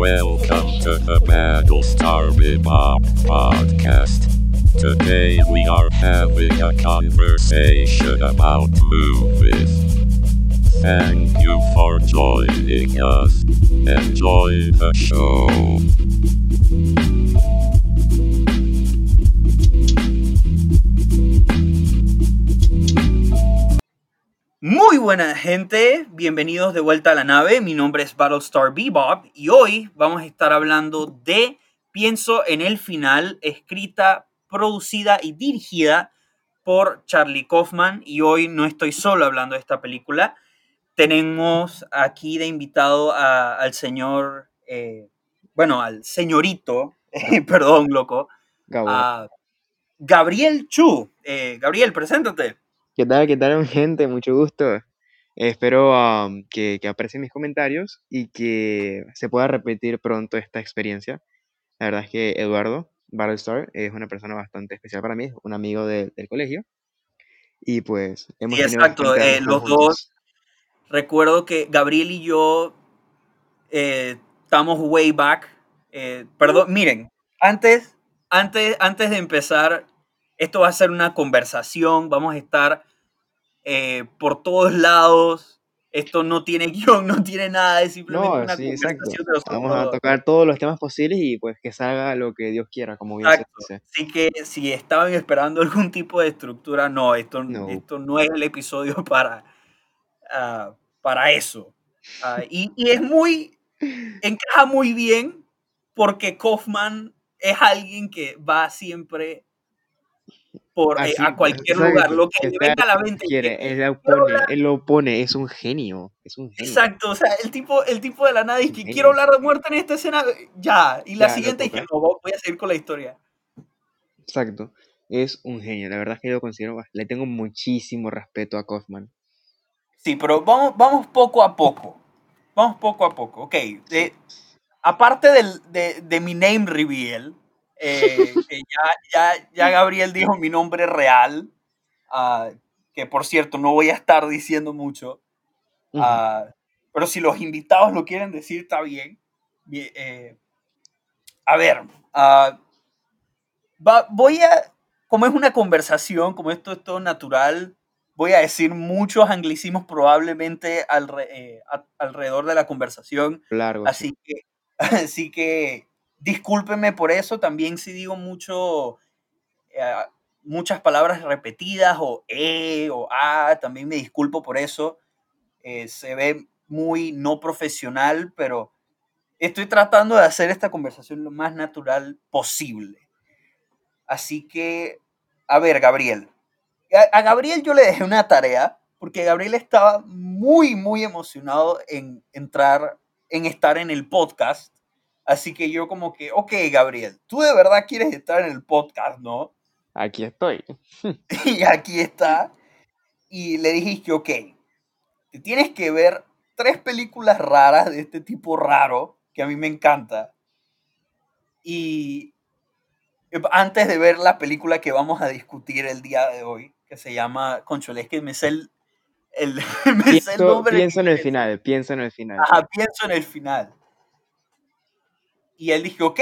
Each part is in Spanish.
Welcome to the Battlestar Bebop podcast. Today we are having a conversation about movies. Thank you for joining us. Enjoy the show. Buena gente, bienvenidos de vuelta a la nave. Mi nombre es Battlestar Bebop y hoy vamos a estar hablando de Pienso en el final, escrita, producida y dirigida por Charlie Kaufman. Y hoy no estoy solo hablando de esta película. Tenemos aquí de invitado a- al señor, eh, bueno, al señorito, perdón, loco, a Gabriel Chu. Eh, Gabriel, preséntate. ¿Qué tal? ¿Qué tal, gente? Mucho gusto. Espero am, que, que aprecien mis comentarios y que se pueda repetir pronto esta experiencia. La verdad es que Eduardo Battlestar es una persona bastante especial para mí, es un amigo de- del colegio. Y pues hemos Sí, exacto, eh, los juntos. dos. Recuerdo que Gabriel y yo eh, estamos way back. eh, perdón, miren, antes, antes, antes de empezar, esto va a ser una conversación. Vamos a estar eh, por todos lados. Esto no tiene guion, no tiene nada, es simplemente No, una sí, conversación de nosotros Vamos a tocar todos los temas posibles y pues que salga lo que Dios quiera, como bien se dice. Así que si estaban esperando algún tipo de estructura, no, esto No. esto no es el episodio para, ah, para eso. Ah, y, y es muy, encaja muy bien porque Kaufman es alguien que va siempre por, eh, a cualquier lugar, lo que que le venga a la mente. quiere, él lo pone, hablar- él lo pone, es un genio, es un genio. Exacto, o sea, el tipo, el tipo de la nada dice quiero hablar de muerte en esta escena, ya, y la Ya, siguiente dije, no, voy a seguir con la historia. Exacto. Es un genio. La verdad es que yo lo considero, le tengo muchísimo respeto a Kaufman. Sí, pero vamos, vamos poco a poco. Vamos poco a poco. Ok. de- aparte del, de, de mi name reveal, eh, que ya, ya, ya Gabriel dijo mi nombre real, ah, que por cierto no voy a estar diciendo mucho, Ujú. ah, pero si los invitados lo quieren decir, está bien. Eh, a ver, ah, va- voy a, como es una conversación, como esto es todo natural, voy a decir muchos anglicismos probablemente alre- eh, a- alrededor de la conversación. Largo, sí. Así que, así que discúlpenme por eso. También si digo mucho, eh, muchas palabras repetidas o e o a, también me disculpo por eso. Eh, se ve muy no profesional, pero estoy tratando de hacer esta conversación lo más natural posible. Así que, a ver, Gabriel. A Gabriel yo le dejé una tarea, porque Gabriel estaba muy, muy emocionado en entrar, en estar en el podcast. Así que yo como que, ok, Gabriel, tú de verdad quieres estar en el podcast, ¿no? Aquí estoy. Y aquí está. Y le dijiste, ok, te tienes que ver tres películas raras de este tipo raro, que a mí me encanta. Y antes de ver la película que vamos a discutir el día de hoy, que se llama, conchole, es que me sé el, el, me sé el Pienso, nombre. pienso en el final, pienso en el final. Ajá, pienso en el final. Y él dijo, ok,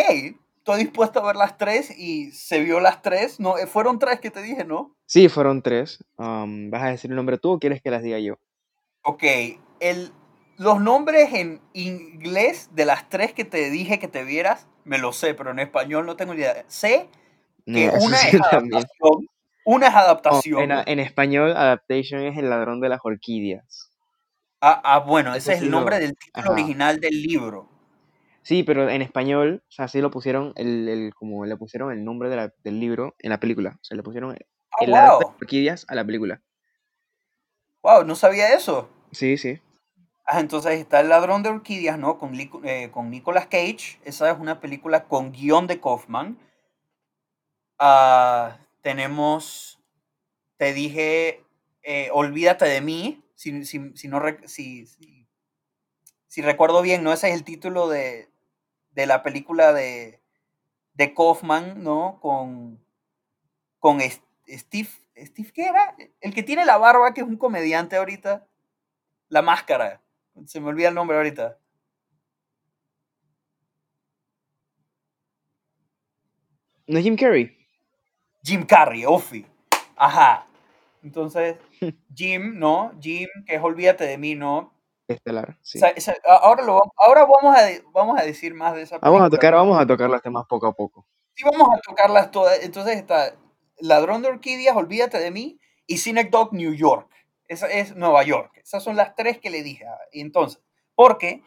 estoy dispuesto a ver las tres y se vio las tres. No, eh, fueron tres que te dije, ¿no? Sí, fueron tres. Am, ¿vas a decir el nombre tú o quieres que las diga yo? Ok, el, los nombres en inglés de las tres que te dije que te vieras, me lo sé, pero en español no tengo ni idea. Sé No, que eso una sí es adaptación, una es Oh, adaptación. en, a- en español, Adaptation es El ladrón de las orquídeas. Ah, ah, bueno, ese es el lo- nombre del título ajá. original del libro. Sí, pero en español, o sea, sí lo pusieron, el, el- como le pusieron el nombre de la- del libro en la película. O sea, le pusieron Ah, El ladrón de wow, las orquídeas a la película. wow, no sabía eso. Sí, sí. Ah, entonces está El ladrón de orquídeas, ¿no? Con, eh, con Nicolas Cage. Esa es una película con guion de Kaufman. Ah, tenemos, te dije, eh, Olvídate de mí. Si, si- si no, si, si- si recuerdo bien, ¿no? Ese es el título de, de la película de, de Kaufman, ¿no? Con, con Steve, Steve, ¿qué era? El que tiene la barba, que es un comediante ahorita. La máscara. Se me olvida el nombre ahorita. No Jim Carrey. Jim Carrey, Ofi. Ajá. Entonces, Jim, ¿no? Jim, que es Olvídate de mí, ¿no? Estelar, sí. O sea, esa- a- ahora, lo, vam- ahora vamos, a, de- vamos a decir más de esa Vamos a película, tocar, vamos a tocar los temas poco a poco. Sí, vamos a tocarlas todas. Entonces está Ladrón de Orquídeas, Olvídate de mí, y Cinec Dog New York. Esa es Nueva York. Esas son las tres que le dije. entonces, porque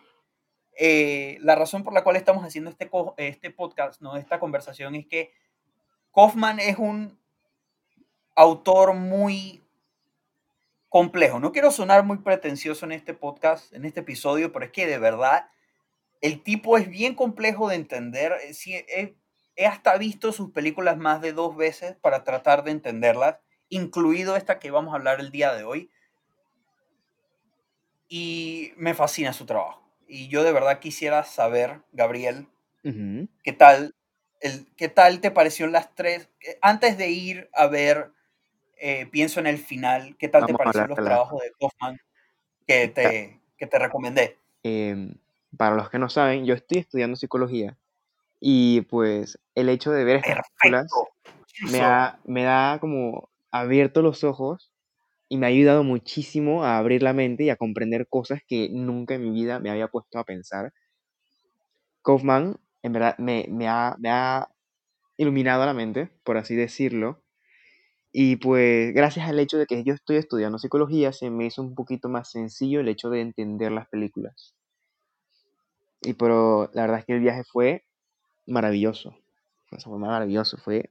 eh, la razón por la cual estamos haciendo este, este podcast, ¿no? esta conversación, es que Kaufman es un autor muy complejo. No quiero sonar muy pretencioso en este podcast, en este episodio, pero es que de verdad el tipo es bien complejo de entender. Eh, sí, he, he hasta visto sus películas más de dos veces para tratar de entenderlas, incluido esta que vamos a hablar el día de hoy. Y me fascina su trabajo. Y yo de verdad quisiera saber, Gabriel. ¿qué tal, el, qué tal te parecieron las tres? eh, Antes de ir a ver, eh, pienso en el final, ¿qué tal te Vamos a parecieron los la- trabajos de Kaufman que te, que te recomendé? Em, para los que no saben, yo estoy estudiando psicología y pues el hecho de ver estas películas me, ha- me da como abierto los ojos y me ha ayudado muchísimo a abrir la mente y a comprender cosas que nunca en mi vida me había puesto a pensar. Kaufman, en verdad, me, me ha, me ha iluminado la mente, por así decirlo. Y pues gracias al hecho de que yo estoy estudiando psicología, se me hizo un poquito más sencillo el hecho de entender las películas. Y pero la verdad es que el viaje fue maravilloso. Fue maravilloso. Fue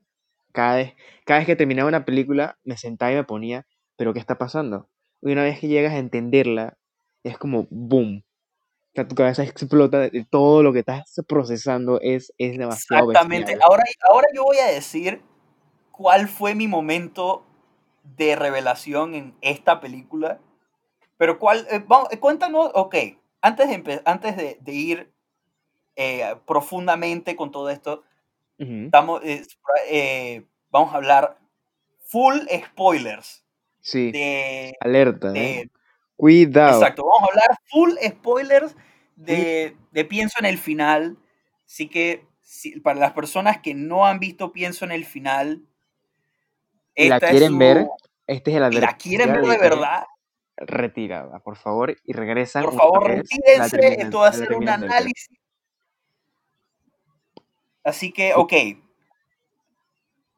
cada vez, cada vez que terminaba una película, me sentaba y me ponía, ¿pero qué está pasando? Y una vez que llegas a entenderla, es como boom. O sea, tu cabeza explota de todo lo que estás procesando. Es, es demasiado Exactamente. bestial. Ahora, ahora yo voy a decir cuál fue mi momento de revelación en esta película. Pero cuál, eh, vamos, eh, cuéntanos, ok, antes de, antes de, de ir eh, profundamente con todo esto, Ujú, estamos, eh, eh, vamos a hablar full spoilers Sí, de, alerta, ¿eh? de- Cuidado. Exacto, vamos a hablar full spoilers de, de Pienso en el final. Así que si- para las personas que no han visto Pienso en el final, Y la quieren su- ver, este es el y la quieren ver de verdad, retirada, por favor, y regresan por favor, retírense. Esto va a ser un análisis. Así que, ok.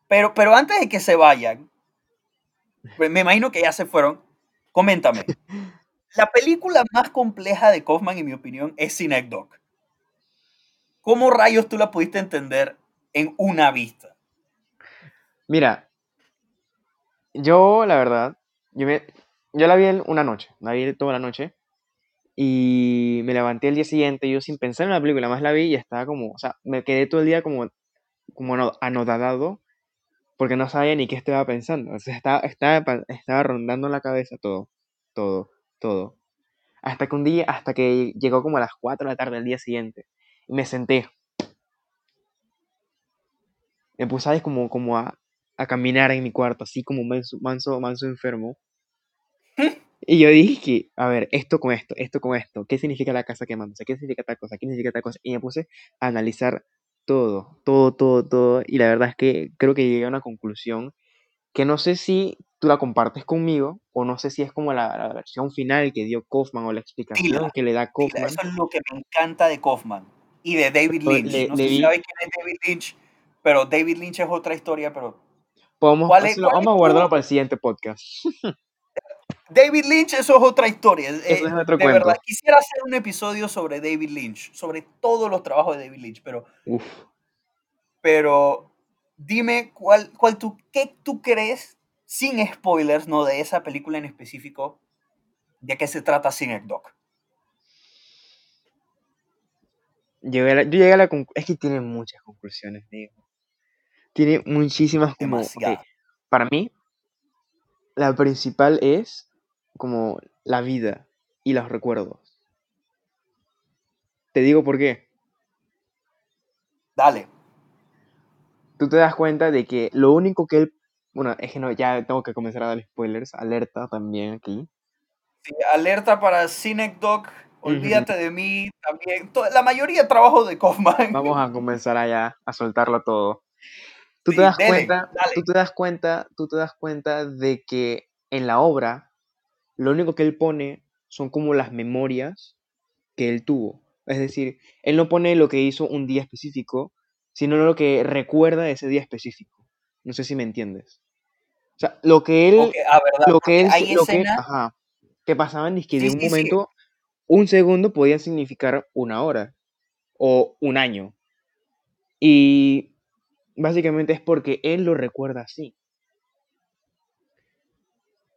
Pero, pero antes de que se vayan, pues me imagino que ya se fueron. Coméntame. La película más compleja de Kaufman, en mi opinión, es Synecdoche. ¿Cómo rayos tú la pudiste entender en una vista? Mira, yo la verdad, yo, me- yo la vi una noche, la vi toda la noche y me levanté el día siguiente, yo sin pensar en la película, más la vi y estaba como, o sea, me quedé todo el día como, como ano- anodadado porque no sabía ni qué estaba pensando, o sea, estaba, estaba, rondando la cabeza todo, todo, todo. Hasta que un día, hasta que llegó como a las 4 de la tarde del día siguiente y me senté. Me puse como, como a, a caminar en mi cuarto, así como manso, manso, manso enfermo. Y yo dije a ver, esto con esto, esto con esto, ¿qué significa la casa quemándose? ¿Qué significa tal cosa? ¿Qué significa tal cosa? Y me puse a analizar todo, todo, todo, todo. Y la verdad es que creo que llegué a una conclusión que no sé si tú la compartes conmigo o no sé si es como la, la versión final que dio Kaufman o la explicación Dila, que le da Dila, Kaufman. Eso es lo que me encanta de Kaufman y de David Lynch. le- no le sé si vi- sabes quién es David Lynch, pero David Lynch es otra historia, pero Podemos, ¿Cuál es- eso lo- cuál es vamos a guardarlo para el siguiente podcast. David Lynch, eso es otra historia. Eh, Eso es otro de cuento. verdad, quisiera hacer un episodio sobre David Lynch, sobre todos los trabajos de David Lynch, pero, Uf. pero dime cuál, cuál tú, qué tú crees, sin spoilers, no de esa película en específico, de qué se trata. Llegué a la- yo llegué a la conclusión. Es que tiene muchas conclusiones, digo. Tiene muchísimas como. ok, Demasiado. para mí, la principal es como la vida y los recuerdos. Te digo por qué. Dale. Tú te das cuenta de que lo único que él. Bueno, es que no, ya tengo que comenzar a dar spoilers. Alerta también aquí. Sí, alerta para Synecdoche, olvídate de mí, también. la mayoría de trabajos de Kaufman. Vamos a comenzar allá a soltarlo todo. Tú Sí, te das cuenta, dale. tú te das cuenta, tú te das cuenta de que en la obra lo único que él pone son como las memorias que él tuvo. Es decir, él no pone lo que hizo un día específico, sino lo que recuerda ese día específico. No sé si me entiendes. O sea, lo que él, Ok, ah, verdad, lo que él, hay lo que, ajá, que pasaban es que sí, de un sí, sí, momento, un segundo podía significar una hora o un año. Y básicamente es porque él lo recuerda así.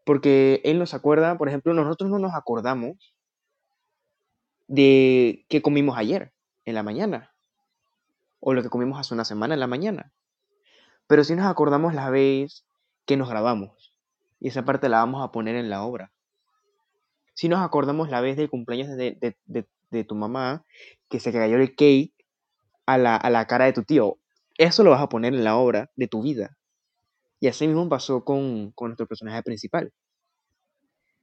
Porque él nos acuerda, por ejemplo, nosotros no nos acordamos de qué comimos ayer en la mañana o lo que comimos hace una semana en la mañana. Pero sí nos acordamos la vez que nos grabamos. Y esa parte la vamos a poner en la obra. Sí nos acordamos la vez del cumpleaños de, de- de- de tu mamá, que se cayó el cake a la, a la cara de tu tío. Eso lo vas a poner en la obra de tu vida. Y así mismo pasó con, con nuestro personaje principal.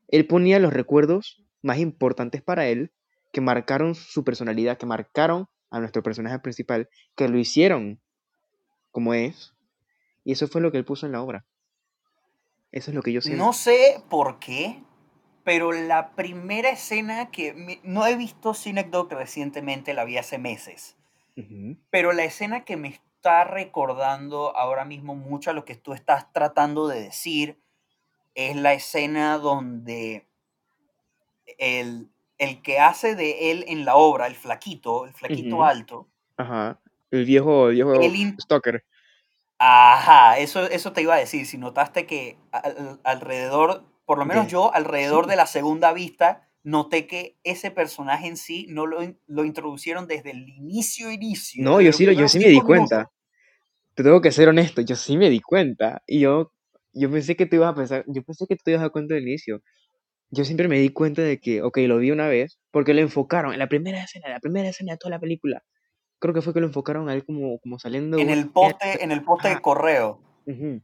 Él ponía los recuerdos más importantes para él, que marcaron su personalidad, que marcaron a nuestro personaje principal, que lo hicieron como es. Y eso fue lo que él puso en la obra. Eso es lo que yo siento. no sé por qué, pero la primera escena que no he visto Cinecdoc recientemente, la vi hace meses, pero la escena que me está recordando ahora mismo mucho a lo que tú estás tratando de decir es la escena donde el, el que hace de él en la obra, el flaquito, el flaquito Ujú. alto, Ajá. El viejo, el viejo in- stalker. Ajá, eso, eso te iba a decir. Si notaste que al- alrededor, por lo menos yo, alrededor sí. de la segunda vista, noté que ese personaje en sí no lo, lo introducieron desde el inicio, inicio. No, desde yo sí, yo sí me di cuenta. minutos. Te tengo que ser honesto, yo sí me di cuenta. Y yo, yo pensé que tú ibas a pensar, yo pensé que tú ibas a dar cuenta del inicio. Yo siempre me di cuenta de que, ok, lo vi una vez, porque lo enfocaron en la primera escena, la primera escena de toda la película. Creo que fue que lo enfocaron a él como, como saliendo En el poste, en el poste de correo. Ujú.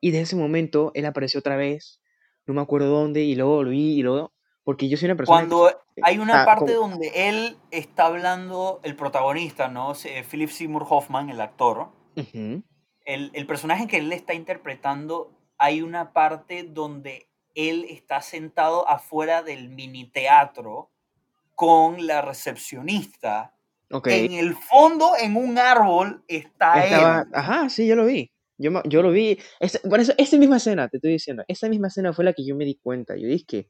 Y de ese momento él apareció otra vez, no me acuerdo dónde, y luego lo vi, y luego, porque yo soy una persona que, Cuando hay una ah, parte como- donde él está hablando, el protagonista, ¿no? Se- Philip Seymour Hoffman, el actor, Ujú, el, el personaje que él está interpretando, hay una parte donde él está sentado afuera del mini teatro con la recepcionista. ok. En el fondo, en un árbol, está Estaba, él. ajá, sí, yo lo vi. Yo, yo lo vi. Esa, por eso, esa misma escena, te estoy diciendo, esa misma escena fue la que yo me di cuenta. Yo dije que,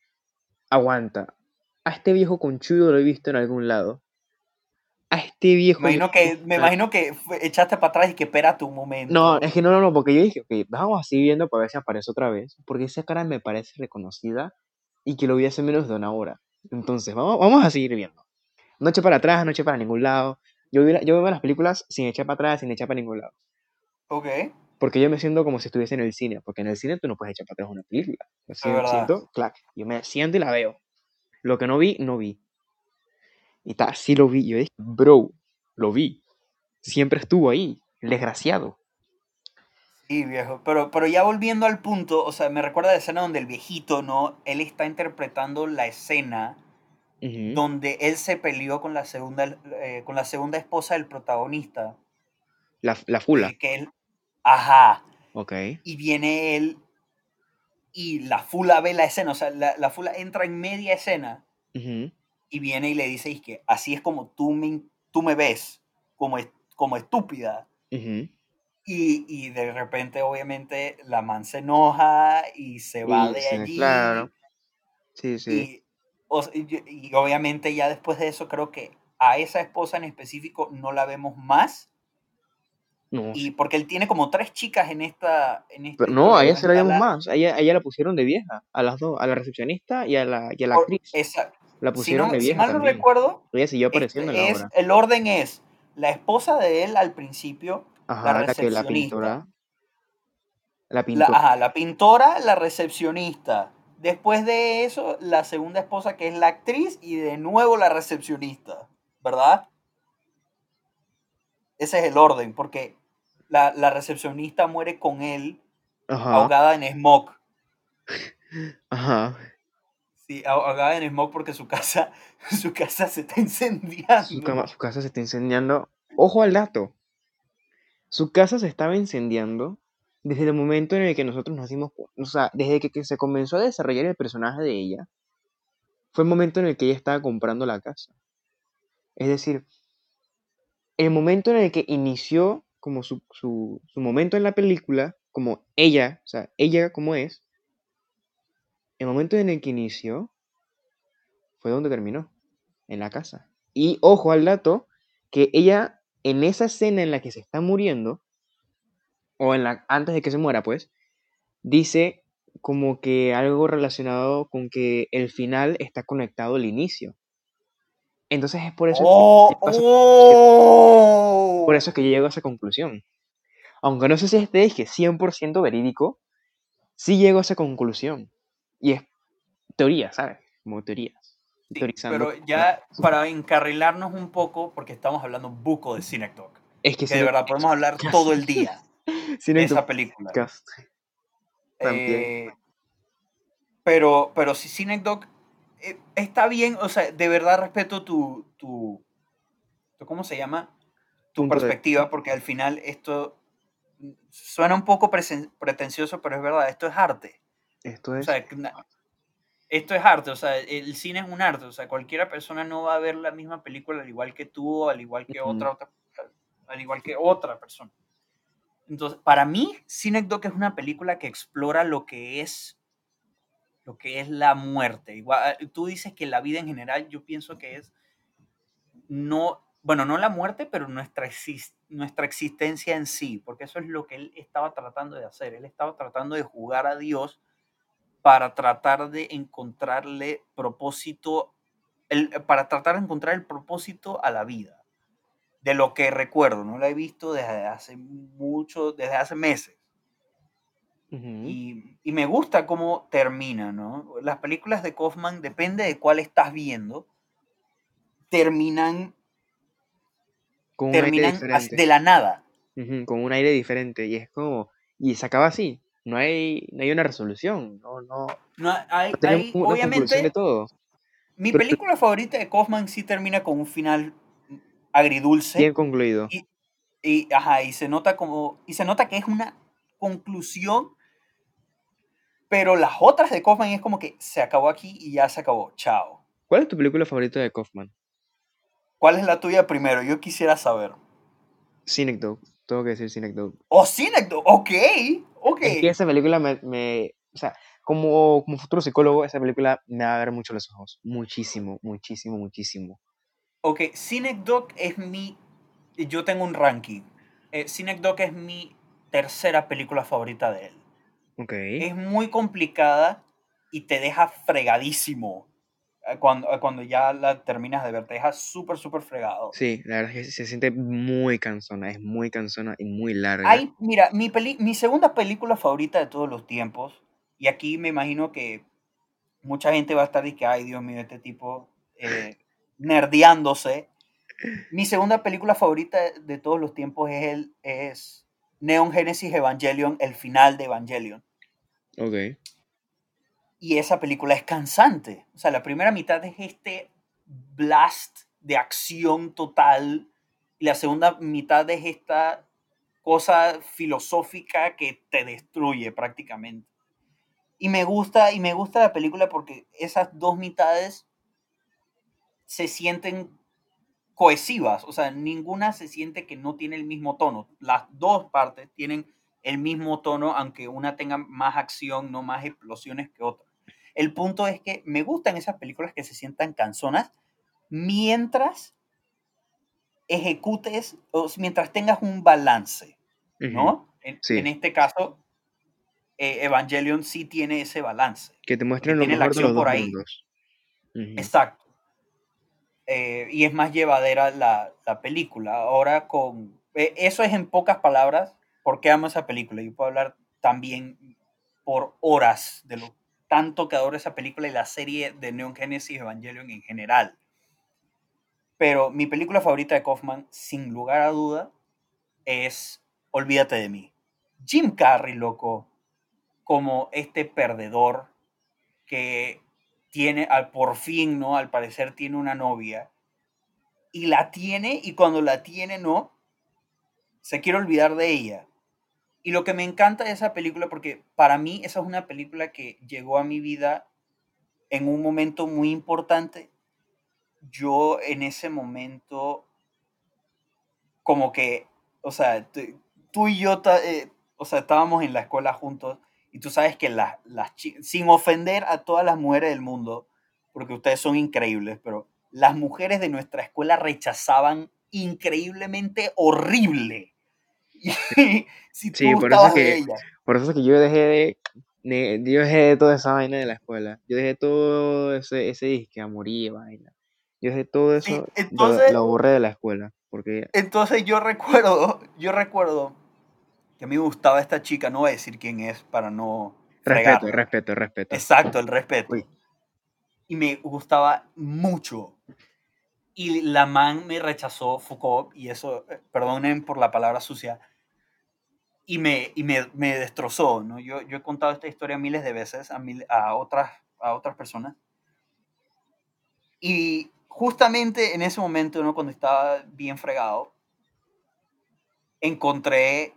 aguanta, a este viejo conchudo lo he visto en algún lado. A este viejo... Me imagino que, me imagino que echaste para atrás y que espérate un momento. No, es que no, no, no, porque yo dije, ok, vamos así viendo para ver si aparece otra vez, porque esa cara me parece reconocida y que lo vi hace menos de una hora. Entonces, vamos, vamos a seguir viendo. No eché para atrás, no eché para ningún lado. Yo, vi la- yo veo las películas sin echar para atrás, sin echar para ningún lado. Ok, Porque yo me siento como si estuviese en el cine, porque en el cine tú no puedes echar para atrás una película. Yo es sien- verdad. siento, clac, yo me siento y la veo. Lo que no vi, no vi. Y ta, sí lo vi. Yo dije, bro, lo vi. Siempre estuvo ahí, el desgraciado. Sí, viejo. Pero, pero ya volviendo al punto, o sea, me recuerda la escena donde el viejito, ¿no? Él está interpretando la escena Ujú, donde él se peleó con la segunda, eh, con la segunda esposa del protagonista. La, la fula. Que, que él, ajá. Ok. Y viene él y la fula ve la escena, o sea, la, la fula entra en media escena Ujú, y viene y le dice, "Es que así es como tú me, tú me ves, como, como estúpida. ujú. Y, y de repente, obviamente, la man se enoja y se va Y de sí, allí. claro. Sí, sí. Y, o y obviamente ya después de eso creo que a esa esposa en específico no la vemos más. No, Y porque él tiene como tres chicas en esta, en esta pero no, a ella se la La- más. A ella, la pusieron de vieja. A las dos, a la recepcionista y a la, y a la por- actriz. esa- La si, pusieron no, de si vieja mal no también. recuerdo, Ella siguió apareciendo en este la es, obra. el orden es la esposa de él al principio, Ajá, la la que la recepcionista. pintora. La La, pintora. ajá, la pintora, la recepcionista. Después de eso, la segunda esposa que es la actriz y de nuevo la recepcionista, ¿verdad? Ese es el orden, porque la, la recepcionista muere con él Ajá, ahogada en smog. ajá. Sí, ah- ahogada en smog porque su casa, su casa se está Su, incendiando. cama- su casa se está incendiando. Ojo al dato. Su casa se estaba incendiando desde el momento en el que nosotros nos dimos, o sea, desde que, que se comenzó a desarrollar el personaje de ella, fue el momento en el que ella estaba comprando la casa. Es decir, el momento en el que inició como su, su, su momento en la película, como ella, o sea, ella como es, el momento en el que inició fue donde terminó, en la casa. Y ojo al dato, que ella en esa escena en la que se está muriendo, o en la, antes de que se muera, pues, dice como que algo relacionado con que el final está conectado al inicio. Entonces es por eso, ¡Oh! que pasa- ¡Oh! por eso es que yo llego a esa conclusión. Aunque no sé si este es que 100% verídico, sí llego a esa conclusión. Y es teoría, ¿sabes? Como teorías. Sí, pero ya para encarrilarnos un poco, porque estamos hablando buco de Cinecdoc, Es que que de verdad podemos hablar todo el día de esa película. Eh, pero, pero si Cinecdoc está bien, o sea, de verdad respeto tu, tu, tu- ¿cómo se llama? Tu Punto perspectiva, porque al final esto suena un poco pretencioso, pero es verdad, esto es arte. Esto O es. sea, que na- esto es arte, o sea, el cine es un arte, o sea, cualquiera persona no va a ver la misma película al igual que tú, o al igual que Ujú. otra, otra, al igual que otra persona. Entonces, para mí, Cinecdoc es una película que explora lo que es lo que es la muerte. Igual, eh, tú dices que la vida en general, yo pienso que es no, bueno, no la muerte, pero nuestra, exis- nuestra existencia en sí, porque eso es lo que él estaba tratando de hacer. Él estaba tratando de jugar a Dios para tratar de encontrarle propósito, el- para tratar de encontrar el propósito a la vida. De lo que recuerdo, no la he visto desde hace mucho, desde hace meses. Y, y me gusta cómo termina, ¿no? Las películas de Kaufman, depende de cuál estás viendo, terminan, con terminan de la nada. Con un aire diferente. Y es como. Y se acaba así. No hay, no hay una resolución. No, no. No, hay, no tenemos hay- una conclusión de obviamente, todo. mi pero- película favorita de Kaufman sí termina con un final agridulce. Bien concluido. Y, y, ajá, y se nota como, y se nota que es una conclusión, pero las otras de Kaufman es como que se acabó aquí y ya se acabó, chao. ¿Cuál es tu película favorita de Kaufman? ¿Cuál es la tuya primero? Yo quisiera saber. Cinecdoche. Tengo que decir Cinecdoche. Oh, Cinecdoche, ok, ok. Es que esa película me, me- o sea, como, como futuro psicólogo, esa película me va a ver mucho los ojos. Muchísimo, muchísimo, muchísimo. Ok, Cinecdoche es mi, yo tengo un ranking. Eh, Cinecdoche es mi tercera película favorita de él. Ok. es muy complicada y te deja fregadísimo eh, cuando, eh, cuando ya la terminas de ver. Te deja súper, súper fregado. Sí, la verdad es que se siente muy cansona, es muy cansona y muy larga. Hay, mira, mi, peli- mi segunda película favorita de todos los tiempos, y aquí me imagino que mucha gente va a estar y que, ay, Dios mío, este tipo eh, nerdeándose. Mi segunda película favorita de todos los tiempos es, el, es Neon Genesis Evangelion, el final de Evangelion. Ok. Y esa película es cansante. O sea, la primera mitad es este blast de acción total. Y la segunda mitad es esta cosa filosófica que te destruye prácticamente. Y me gusta, y me gusta la película porque esas dos mitades se sienten cohesivas. O sea, ninguna se siente que no tiene el mismo tono. Las dos partes tienen el mismo tono, aunque una tenga más acción, no más explosiones que otra. El punto es que me gustan esas películas que se sientan canzonas mientras ejecutes, o mientras tengas un balance. En, Sí. en este caso, eh, Evangelion sí tiene ese balance. Que te muestren lo mejor de los dos por ahí. Exacto. Eh, y es más llevadera la, la película. Ahora con... eh, eso es en pocas palabras por qué amo esa película. Yo puedo hablar también por horas de lo tanto que adoro esa película y la serie de Neon Genesis Evangelion en general. Pero mi película favorita de Kaufman, sin lugar a duda, es Olvídate de mí. Jim Carrey, loco, como este perdedor que tiene, al, por fin, ¿no? Al parecer tiene una novia. Y la tiene, y cuando la tiene, ¿no? se quiere olvidar de ella. Y lo que me encanta de esa película, porque para mí esa es una película que llegó a mi vida en un momento muy importante. Yo en ese momento, como que, o sea, tú y yo, eh, o sea, estábamos en la escuela juntos y tú sabes que las, las sin ofender a todas las mujeres del mundo, porque ustedes son increíbles, pero las mujeres de nuestra escuela rechazaban increíblemente horrible. si tú sí, por eso, que, por eso es que yo dejé de, yo dejé de toda esa vaina de la escuela. Yo dejé todo ese, ese disque, amoría, vaina. Yo dejé todo eso, entonces, lo, borré de la escuela. Porque... Entonces yo recuerdo, yo recuerdo que a mí me gustaba esta chica, no voy a decir quién es para no... Respeto, respeto, respeto. Exacto, el respeto. Y me gustaba mucho. Y la man me rechazó Foucault, y eso, eh, perdonen por la palabra sucia, y me, y me, me destrozó, ¿no? Yo, yo he contado esta historia miles de veces a, mil, a, otras, a otras personas. Y justamente en ese momento, ¿no? Cuando estaba bien fregado, encontré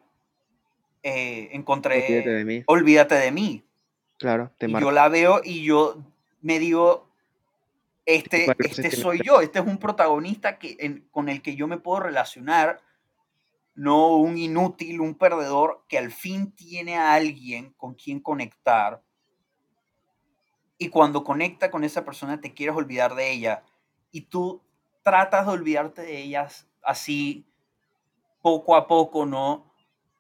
eh, encontré Olvídate de mí. Olvídate de mí. Claro, te Yo la veo y yo me digo, este, este soy yo, este es un protagonista que, con el que yo me puedo relacionar, no un inútil, un perdedor que al fin tiene a alguien con quien conectar. Y cuando conecta con esa persona te quieres olvidar de ella y tú tratas de olvidarte de ellas así poco a poco, ¿no?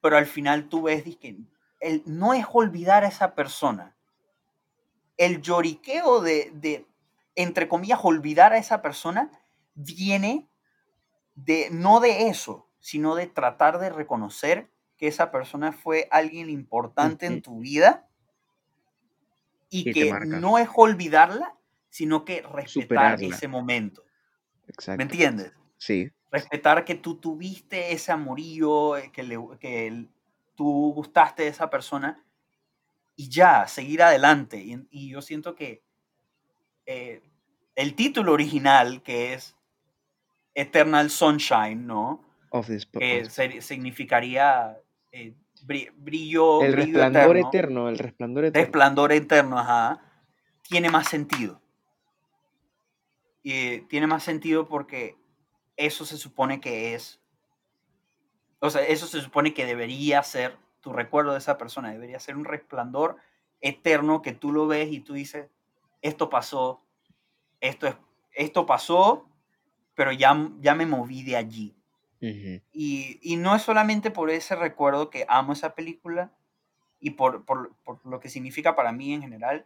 Pero al final tú ves que el, no es olvidar a esa persona. El lloriqueo de, de, entre comillas, olvidar a esa persona viene de, no de eso, sino de tratar de reconocer que esa persona fue alguien importante en tu vida y que no es olvidarla, sino que respetar ese momento. ¿Me entiendes? Sí respetar que tú tuviste ese amorío, eh, que, que tú gustaste de esa persona y ya, seguir adelante. Y, yo siento que eh, el título original, que es Eternal Sunshine, ¿no? que significaría eh, brillo. El resplandor eterno, el resplandor eterno. Resplandor eterno, ajá. Tiene más sentido. Y tiene más sentido porque eso se supone que es, o sea, eso se supone que debería ser tu recuerdo de esa persona, debería ser un resplandor eterno que tú lo ves y tú dices, esto pasó, esto, es, esto pasó, pero ya, ya me moví de allí. y, y, no es solamente por ese recuerdo que amo esa película y por, por, por lo que significa para mí en general.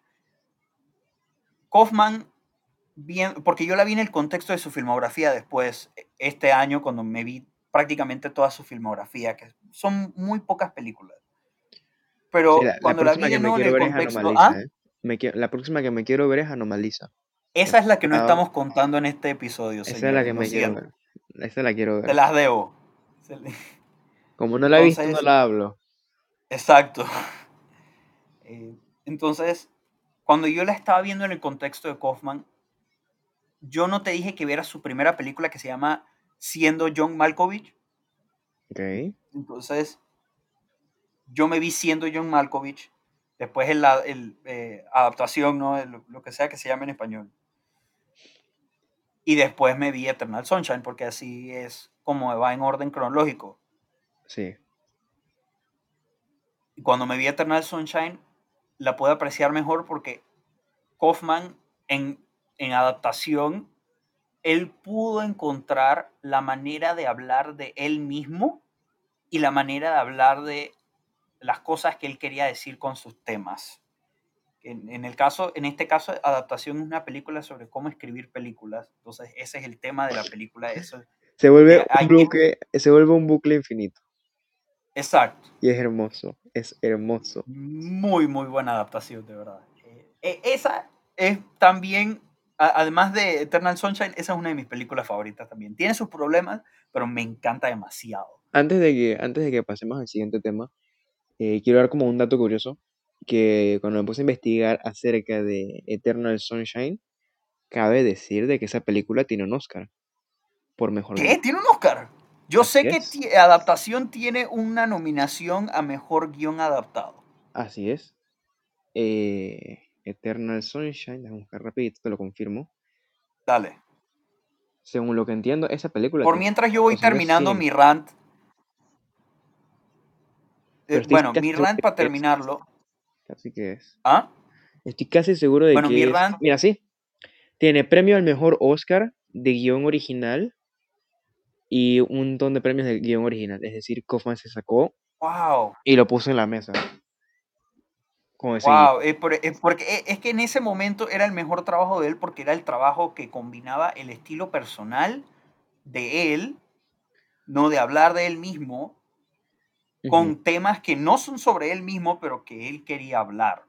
Kaufman bien, porque yo la vi en el contexto de su filmografía después, e, este año, cuando me vi prácticamente toda su filmografía, que son muy pocas películas. Pero cuando la, vi en el contexto... ¿ah? ¿eh? la próxima que me quiero ver es Anomaliza. Esa es la que no estamos contando en este episodio. Esa es la que me quiero ver. Esa la quiero ver. Te las debo. Como no la he visto, no la hablo. Exacto. Eh, entonces, cuando yo la estaba viendo en el contexto de Kaufman, yo no te dije que vieras su primera película que se llama Siendo John Malkovich. Ok. Entonces, yo me vi siendo John Malkovich, después en la eh, adaptación, ¿no? Lo, que sea que se llame en español. Y después me vi Eternal Sunshine, porque así es como va en orden cronológico. Sí. Y cuando me vi Eternal Sunshine, la puedo apreciar mejor porque Kaufman en en adaptación, él pudo encontrar la manera de hablar de él mismo y la manera de hablar de las cosas que él quería decir con sus temas. En, el caso, en este caso, adaptación es una película sobre cómo escribir películas. Entonces, ese es el tema de la película. Eso, se, vuelve un bucle, se vuelve un bucle infinito. Exacto. Y es hermoso, es hermoso. Muy, muy buena adaptación, de verdad. Eh, eh, esa es también además de Eternal Sunshine, esa es una de mis películas favoritas también. Tiene sus problemas, pero me encanta demasiado. Antes de que, antes de que pasemos al siguiente tema, eh, quiero dar como un dato curioso, que cuando me puse a investigar acerca de Eternal Sunshine, cabe decir de que esa película tiene un Oscar. Por mejor ¿Qué? ¿Tiene un Oscar? Yo Así sé que es. adaptación tiene una nominación a mejor guion adaptado. Así es. Eh, Eternal Sunshine, déjame buscar rapidito, te lo confirmo. Dale. Según lo que entiendo, esa película Por mientras yo voy 2005, terminando mi rant. eh, bueno, mi rant para terminarlo. casi que es. ¿Ah? Estoy casi seguro de Bueno, mi que es. rant. Mira, sí. Tiene premio al mejor Oscar de guion original y un montón de premios de guion original. Es decir, Kaufman se sacó ¡Wow! y lo puso en la mesa. Como Wow, es, por- es porque e- es que en ese momento era el mejor trabajo de él porque era el trabajo que combinaba el estilo personal de él, no de hablar de él mismo, con temas que no son sobre él mismo, pero que él quería hablar.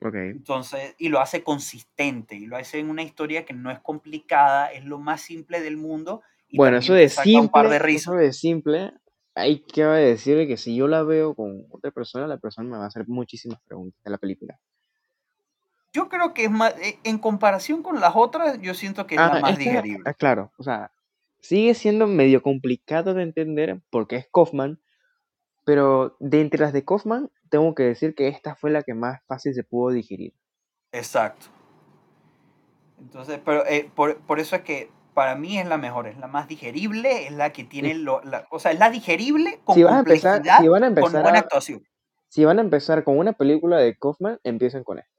Ok. Entonces, y lo hace consistente, y lo hace en una historia que no es complicada, es lo más simple del mundo, y Bueno, eso de par de simple, eso de simple, hay que decirle que si yo la veo con otra persona, la persona me va a hacer muchísimas preguntas de la película. Yo creo que es más, e- en comparación con las otras, yo siento que es la más esta, digerible. ah, claro, o sea, sigue siendo medio complicado de entender porque es Kaufman, pero de entre las de Kaufman, tengo que decir que esta fue la que más fácil se pudo digerir. Exacto. Entonces, pero eh, por, por eso es que para mí es la mejor, es la más digerible, es la que tiene lo, la- o sea, es la digerible con si a empezar, si van a con empezar buena a, actuación. si van a empezar con una película de Kaufman, empiecen con esta,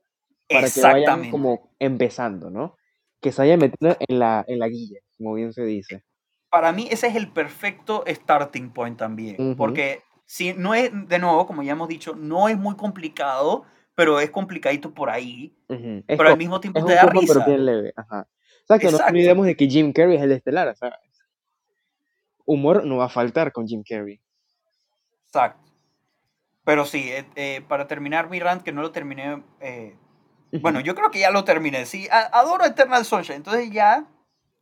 para que vayan como empezando, ¿no? Que se vayan metiendo en la, en la guilla, como bien se dice. Para mí ese es el perfecto starting point también, Ujú, porque si no es, de nuevo, como ya hemos dicho, no es muy complicado, pero es complicadito por ahí, ujú. Es pero al Kaufman, mismo tiempo es te da Kaufman, pero risa. bien leve, ajá. O sea, que no Exacto. olvidemos de que Jim Carrey es el estelar, ¿sabes? Humor no va a faltar con Jim Carrey. Exacto. Pero sí, eh, eh, para terminar mi rant, que no lo terminé, eh, bueno, yo creo que ya lo terminé. Sí, adoro Eternal Sunshine. Entonces ya,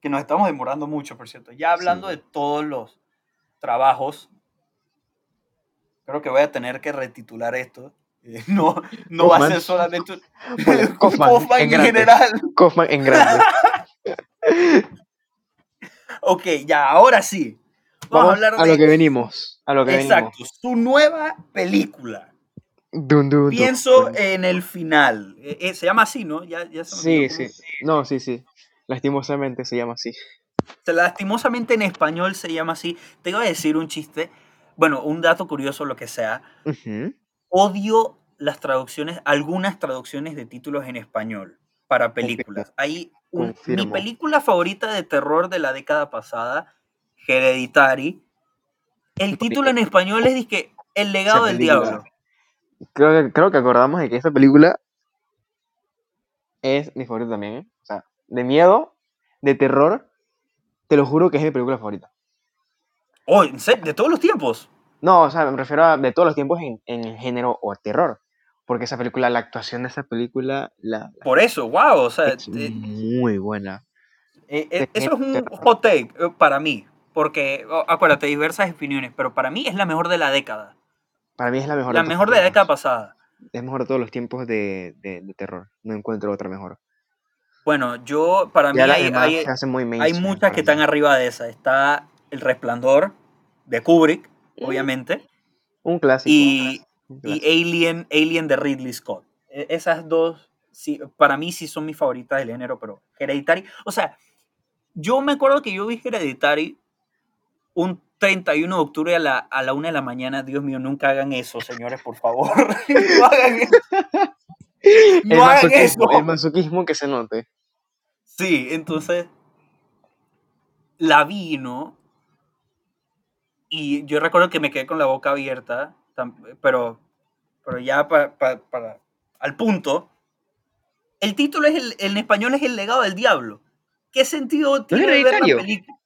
que nos estamos demorando mucho, por cierto, ya hablando Sí. de todos los trabajos, creo que voy a tener que retitular esto. Eh, No, no va a ser solamente Bueno, Kaufman, Kaufman en en general. Kaufman en grande. Ok, ya, ahora sí. Vamos a hablar a lo que de, venimos. A lo que exacto, venimos. su nueva película. Dun, dun, Pienso dun. en el final. Eh, eh, se llama así, ¿no? Ya, ya se Sí, sí. No, sí, sí. Lastimosamente se llama así. Lastimosamente en español se llama así. Te iba a decir un chiste. Bueno, un dato curioso, lo que sea. Odio las traducciones, algunas traducciones de títulos en español para películas. Hay un- mi película favorita de terror de la década pasada, Hereditary. El título en español es dizque El Esa legado del diablo. Creo que, creo que acordamos de que esta película es mi favorita también, ¿eh? O sea, de miedo, de terror, te lo juro que es mi película favorita. Oh. ¿De todos los tiempos? No, o sea, me refiero a de todos los tiempos en, en el género o terror. Porque esa película, la actuación de esa película, la, la- Por eso, wow. O sea, es eh, muy buena. Eh, eh, eso es un hot take eh, para mí, porque oh, acuérdate, diversas opiniones, pero para mí es la mejor de la década, Para mí es la mejor la de mejor de la década pasada. Es mejor de todos los tiempos de, de, de terror. No encuentro otra mejor. Bueno, yo, para mí Ya hay, muchas que mí. están arriba de esa. Está El Resplandor de Kubrick, Mm. obviamente, Un clásico. y, y. Alien, Alien de Ridley Scott. E- Esas dos, sí, para mí sí son mis favoritas del género, pero Hereditary, o sea, yo me acuerdo que yo vi Hereditary un 31 de octubre a la, a la 1 de la mañana. Dios mío, nunca hagan eso, señores, por favor. no hagan eso. El No hagan masoquismo, eso. el masoquismo que se note. Sí, entonces la vi, ¿no? Y yo recuerdo que me quedé con la boca abierta, pero, pero ya para, para- para- al punto. El título es el, en español es El legado del diablo. ¿Qué sentido tiene ver la película?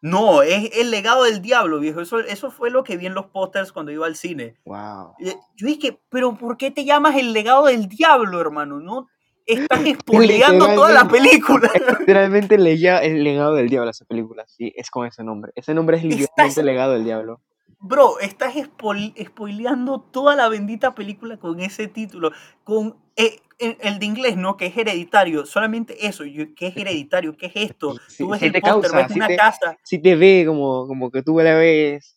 No, es El legado del diablo, viejo. Eso, eso fue lo que vi en los pósters cuando iba al cine. Wow. Yo dije, pero ¿por qué te llamas El legado del diablo, hermano? No estás spoileando toda la película. Literalmente leía el legado del diablo esa película. Sí, es con ese nombre. Ese nombre es literalmente Estás- el legado del diablo. Bro, estás spoil- spoileando toda la bendita película con ese título. Con eh, el, el de inglés, ¿no? Que es hereditario. Solamente eso. yo- ¿Qué es hereditario? ¿Qué es esto? Tú ves si el te póster, causa, ves si una te, casa. si te ve como, como que tú la ves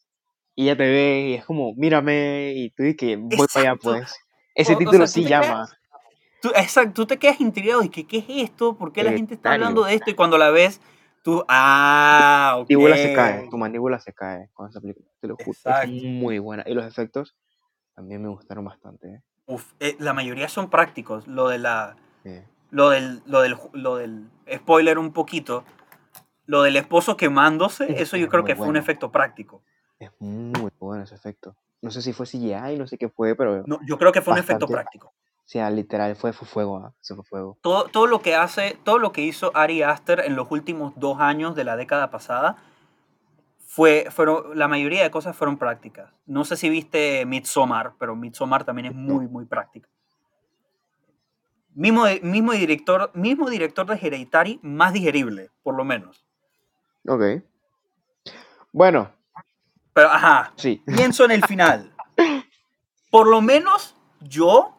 y ella te ve y es como, mírame y tú dices que voy para allá Exacto. pues. Ese O, o título sea, tú sí llama. quedas, tú, exacto, tú te quedas intrigado y que qué es esto, por qué la gente está hablando de esto y cuando la ves, tú, ah, ok. mandíbula se cae, tu mandíbula se cae con esa película, te lo juro. Es muy buena. Y los efectos también me gustaron bastante. ¿eh? Uf, eh, la mayoría son prácticos. Lo de la, Sí. lo del, lo del, lo del spoiler un poquito. Lo del esposo quemándose, Es, eso yo creo que fue un efecto práctico. Es muy bueno ese efecto. No sé si fue CGI, no sé qué fue, pero No, yo creo que fue un efecto práctico. O sea, literal, fue, fue fuego, ¿ah? Eso fue fuego. Todo, todo lo que hace, todo lo que hizo Ari Aster en los últimos dos años de la década pasada, fue, fueron, la mayoría de cosas fueron prácticas. No sé si viste Midsommar, pero Midsommar también es muy, muy práctica. Mismo, mismo, director, mismo director de Hereditary, más digerible, por lo menos. Ok. Bueno, Pero, ajá, sí. pienso en el final. Por lo menos yo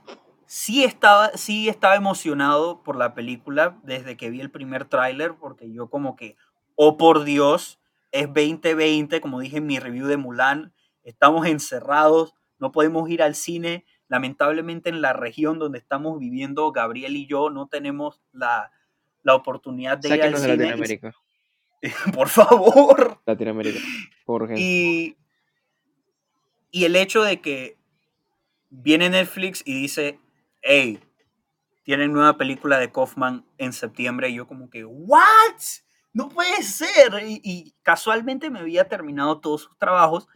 sí estaba, sí estaba emocionado por la película desde que vi el primer tráiler, porque yo como que, oh por Dios, es 2020, como dije en mi review de Mulan, estamos encerrados, no podemos ir al cine. Lamentablemente en la región donde estamos viviendo, Gabriel y yo no tenemos la, la oportunidad de ir al de cine. Latinoamérica. por favor. Latinoamérica. Por. Y, y el hecho de que viene Netflix y dice, hey, tienen nueva película de Kaufman en septiembre, y yo como que, ¿what? No puede ser. Y, casualmente me había terminado todos sus trabajos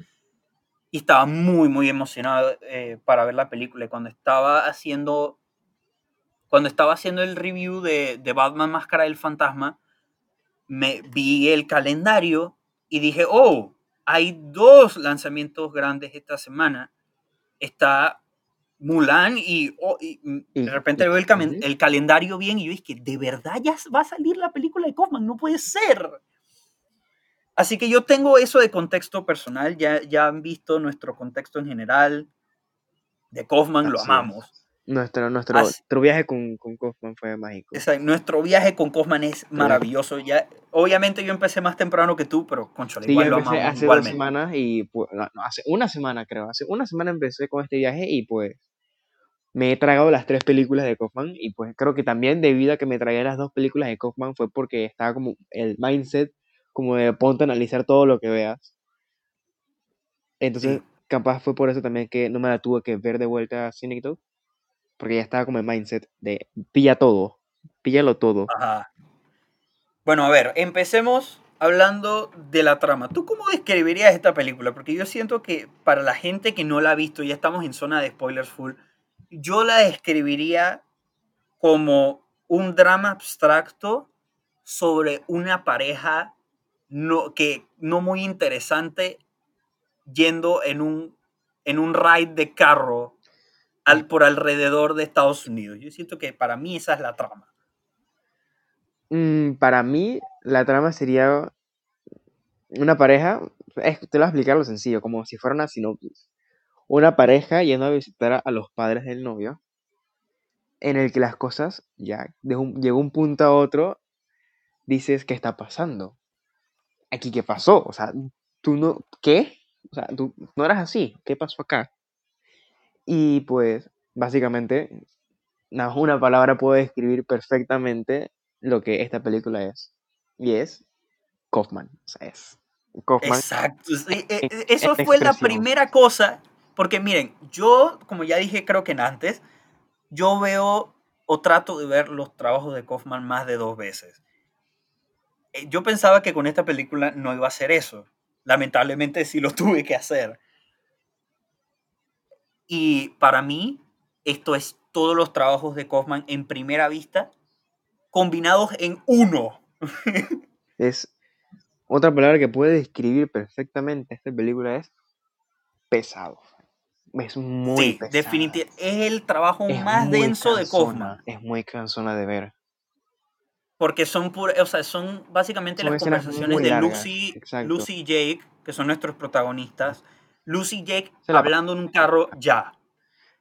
y estaba muy, muy emocionado eh, para ver la película. Y cuando estaba haciendo, cuando estaba haciendo el review de, de Batman Máscara del Fantasma, me vi el calendario y dije, oh, hay dos lanzamientos grandes esta semana. Está Mulan y, oh, y, mm, de repente veo el, el calendario bien y yo dije, ¿de verdad ya va a salir la película de Kaufman? No puede ser. Así que yo tengo eso de contexto personal, ya, ya han visto nuestro contexto en general. De Kaufman lo Así es. amamos. Nuestro, nuestro, Así- nuestro viaje con, con Kaufman fue mágico. Esa- nuestro viaje con Kaufman es maravilloso. Ya, obviamente yo empecé más temprano que tú, pero conchole, Sí, igual yo lo empecé amamos hace dos igualmente. semanas y pues, no, hace una semana creo, hace una semana empecé con este viaje y pues me he tragado las tres películas de Kaufman y pues creo que también debido a que me tragué las dos películas de Kaufman fue porque estaba como el mindset como de ponte a analizar todo lo que veas. Entonces Sí. capaz fue por eso también que no me la tuve que ver de vuelta a Cinecdoc porque ya estaba como el mindset de pilla todo, píllalo todo. Ajá. Bueno, a ver, empecemos hablando de la trama. ¿Tú cómo describirías esta película? Porque yo siento que para la gente que no la ha visto, ya estamos en zona de spoilers full, yo la describiría como un drama abstracto sobre una pareja no, que, no muy interesante yendo en un, en un ride de carro al, por alrededor de Estados Unidos. Yo siento que para mí esa es la trama. Mm, para mí, la trama sería una pareja, te lo voy a explicar lo sencillo, como si fuera una sinopsis. Una pareja yendo a visitar a, los padres del novio, en el que las cosas ya de un, llegó un punto a otro, dices, ¿qué está pasando? ¿Aquí qué pasó? O sea, tú no, ¿qué? O sea, tú no eras así, ¿qué pasó acá? Y pues, básicamente, nada más una palabra puede describir perfectamente lo que esta película es. Y es Kaufman. O sea, es Kaufman. Exacto. e- e- Eso fue la primera cosa. Porque miren, yo, como ya dije, creo que en antes, yo veo o trato de ver los trabajos de Kaufman más de dos veces. Eh, Yo pensaba que con esta película no iba a hacer eso. Lamentablemente sí lo tuve que hacer. Y para mí, esto es todos los trabajos de Kaufman en primera vista, combinados en uno. Es otra palabra que puede describir perfectamente esta película es pesado. Es muy sí, pesada. definitivamente. Es el trabajo Es más denso de Kaufman. Es muy cansona de ver. Porque son pura- o sea, son básicamente Son las conversaciones de largas, Lucy, exacto. Lucy y Jake, que son nuestros protagonistas, Lucy y Jake Se la- hablando en un carro ya.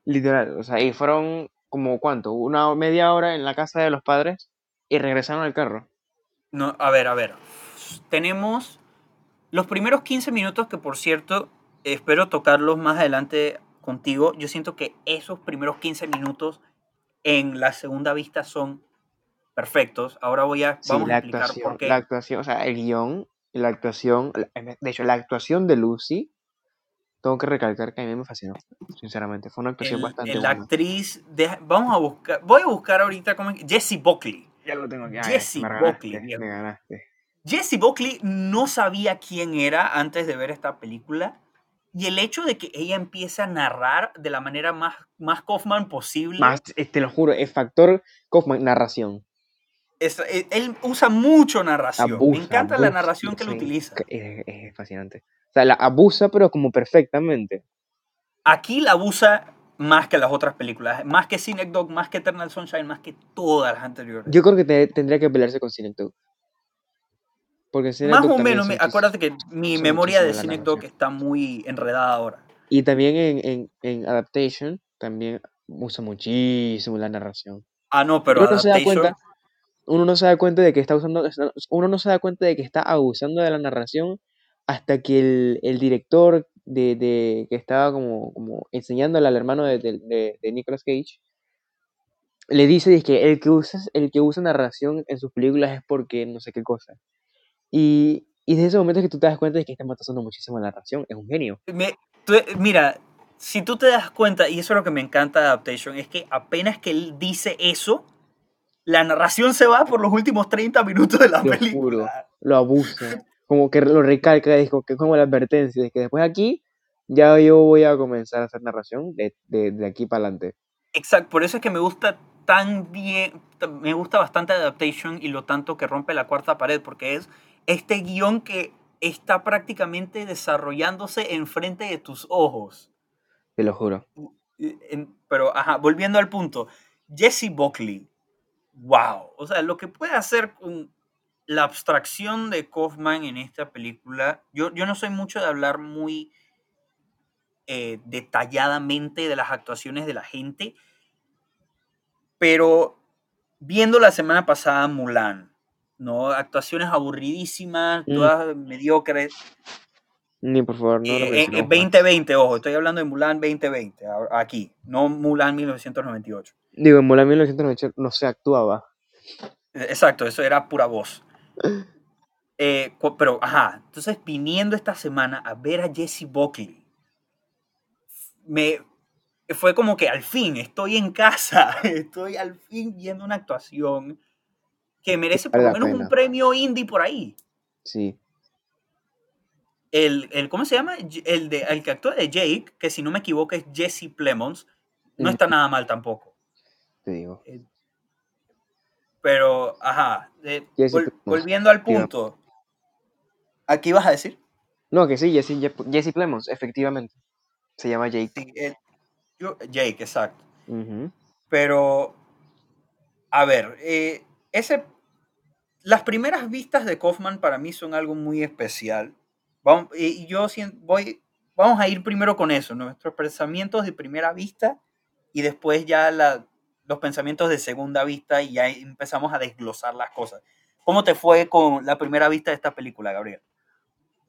Literal, o sea, y fueron como cuánto, una media hora en la casa de los padres y regresaron al carro. No, a ver, a ver. Tenemos los primeros 15 minutos que, por cierto, espero tocarlos más adelante contigo. Yo siento que esos primeros 15 minutos en la segunda vista son perfectos. Ahora voy a, vamos a explicar por qué. la actuación, o sea, el guion, la actuación, de hecho, la actuación de Lucy, tengo que recalcar que a mí me fascinó, sinceramente, fue una actuación El- bastante la buena. actriz, de- vamos a buscar, voy a buscar ahorita cómo es- Jessie Buckley. Ya lo tengo aquí. Jessie Buckley, ganaste, viejo. me ganaste. Jessie Buckley no sabía quién era antes de ver esta película. Y el hecho de que ella empiece a narrar de la manera más, más Kaufman posible. Más, eh, te lo juro, es factor Kaufman, narración. es- eh, él usa mucho narración. Abusa, Me encanta la abusa, narración que él sí, utiliza. que Es, es fascinante. O sea, la abusa, pero como perfectamente. Aquí la usa más que las otras películas. Más que Cinec Dog, más que Eternal Sunshine, más que todas las anteriores. Yo creo que te- tendría que pelearse con Cinecdoc. Porque más o menos, me- acuérdate que mi memoria de Dog narración. está muy enredada ahora. Y también en, en, en Adaptation, también usa muchísimo la narración. Ah, no, pero uno no se da Adaptation. cuenta, uno no se da cuenta de que está usando, uno no se da cuenta de que está abusando de la narración hasta que el, el director de, de- que estaba como, como enseñándole al hermano de, de, de- de Nicolas Cage le dice es que el que usa el que usa narración en sus películas es porque no sé qué cosa. Y, y desde ese momento es que tú te das cuenta de que está matando muchísimo la narración, es un genio. Me- tú- mira, si tú te das cuenta, y eso es lo que me encanta de Adaptation, es que apenas que él dice eso, la narración se va por los últimos 30 minutos de la Lo película. lo abusa, como que lo recalca, es como, que es como la advertencia, de que después aquí ya yo voy a comenzar a hacer narración de, de, de aquí para adelante. Exacto, por eso es que me gusta tan bien, me gusta bastante Adaptation y lo tanto que rompe la cuarta pared, porque es este guion que está prácticamente desarrollándose enfrente de tus ojos. Te lo juro. Pero, ajá, volviendo al punto, Jesse Buckley, wow, o sea, lo que puede hacer con la abstracción de Kaufman en esta película, yo, yo no soy mucho de hablar muy eh, detalladamente de las actuaciones de la gente, pero viendo la semana pasada Mulan, ¿no? Actuaciones aburridísimas, Mm. todas mediocres. Ni por favor, no Eh, más. 2020, ojo, estoy hablando de Mulan 2020, a- aquí, no Mulan 1998. Digo, en Mulan 1998 no se actuaba. Eh, Exacto, eso era pura voz. Eh, pero, ajá, entonces viniendo esta semana a ver a Jesse Buckley, me fue como que al fin estoy en casa, estoy al fin viendo una actuación que merece por lo menos un premio indie por ahí. Sí. El, el ¿cómo se llama? El, de, el que actúa de Jake, que si no me equivoco es Jesse Plemons, no está nada mal tampoco. Te digo. Pero, ajá, eh, vol- volviendo al punto. ¿Aquí vas a decir? No, que sí, Jesse, Jesse Plemons, efectivamente. Se llama Jake. Sí, el- yo- Jake, exacto. Pero, a ver, eh, ese, las primeras vistas de Kaufman para mí son algo muy especial. Vamos, y yo voy, vamos a ir primero con eso, nuestros pensamientos de primera vista y después ya los pensamientos de segunda vista y ya empezamos a desglosar las cosas. ¿Cómo te fue con la primera vista de esta película, Gabriel?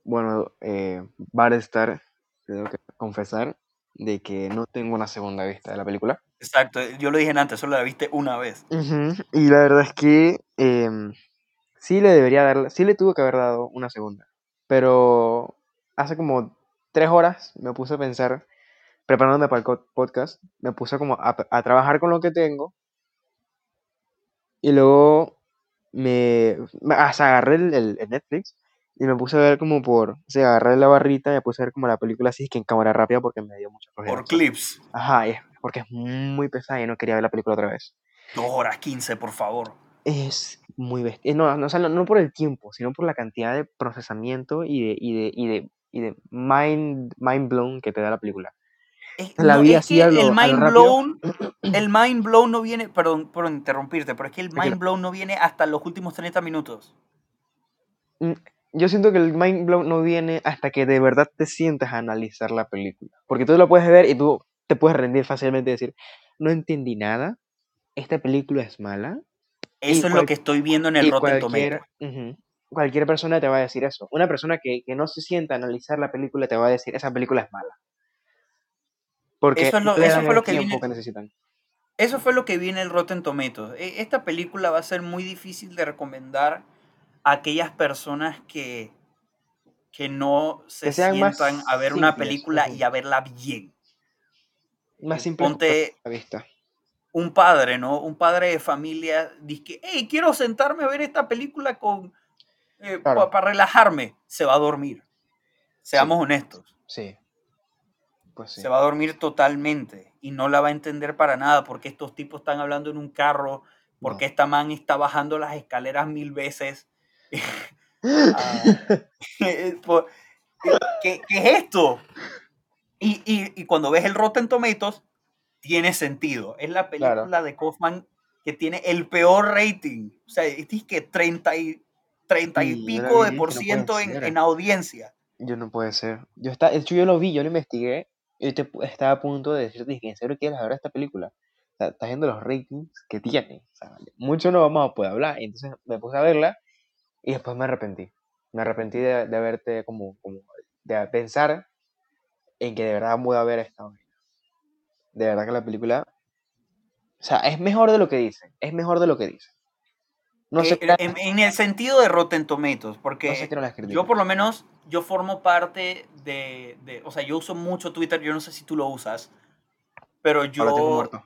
Bueno, eh, Battlestar, tengo que confesar de que no tengo una segunda vista de la película. Exacto, yo lo dije antes, solo la viste una vez. Ujú, Y la verdad es que em, sí le debería dar, sí le tuvo que haber dado una segunda. Pero hace como tres horas me puse a pensar, preparándome para el podcast, me puse como a, a trabajar con lo que tengo. Y luego me, hasta agarré el, el- el Netflix y me puse a ver como por, o sea, agarré la barrita y me puse a ver como la película así que en cámara rápida porque me dio mucha flojera. Por clips. Ajá, es porque es muy pesada y no quería ver la película otra vez. Dos horas quince, por favor. Es muy bestia. No, no, o sea, no, no por el tiempo, sino por la cantidad de procesamiento y de, y de, y de, y de mind, mind blown que te da la película. Es, La no, vi es que el lo mind blown, el mind blown no viene, perdón por interrumpirte, pero es que el mind blown no viene hasta los últimos 30 minutos. Mm, yo siento que el mind blow no viene hasta que de verdad te sientas a analizar la película. Porque tú lo puedes ver y tú te puedes rendir fácilmente y decir, no entendí nada, esta película es mala. Eso es lo que estoy viendo en el Rotten cualquier, cualquier persona te va a decir eso. Una persona que, que no se sienta a analizar la película te va a decir, esa película es mala. Porque Eso es lo- eso fue lo que viene- que necesitan. Eso fue lo que vi en el Rotten Tomatoes. E- Esta película va a ser muy difícil de recomendar a aquellas personas que, que no se sientan a ver una película y a verla bien. Más Eh, simple ponte- la vista. Un padre, ¿no? Un padre de familia dice, hey, quiero sentarme a ver esta película con Claro. para relajarme. Se va a dormir. Seamos honestos. Sí. Pues sí. Se va a dormir totalmente y no la va a entender para nada porque estos tipos están hablando en un carro, porque No. esta man está bajando las escaleras mil veces. Ah, Por- ¿Qué, qué es esto? Y, y- y cuando ves el Rotten Tomatoes, tiene sentido. Es la Claro. película de Kaufman que tiene el peor rating. O sea, es que 30 y, 30 y Sí, yo pico de por no ciento en, ser. en audiencia. Yo no puede ser. Yo está, de hecho, yo lo vi, yo lo investigué. Y te, estaba a punto de decirte que en serio quieres ver esta película. O sea, estás viendo los ratings que tiene. O sea, mucho no vamos a poder hablar. Y entonces me puse a verla y después me arrepentí. Me arrepentí de, de verte como, como, de pensar en que de verdad voy a ver esta vaina. De verdad que la película, o sea, es mejor de lo que dicen. Es mejor de lo que dicen. No sé Eh, qué en, en el sentido de Rotten Tomatoes, porque no sé no yo por lo menos, yo formo parte de, de- o sea, yo uso mucho Twitter, yo no sé si tú lo usas, pero yo... Ahora tengo muerto.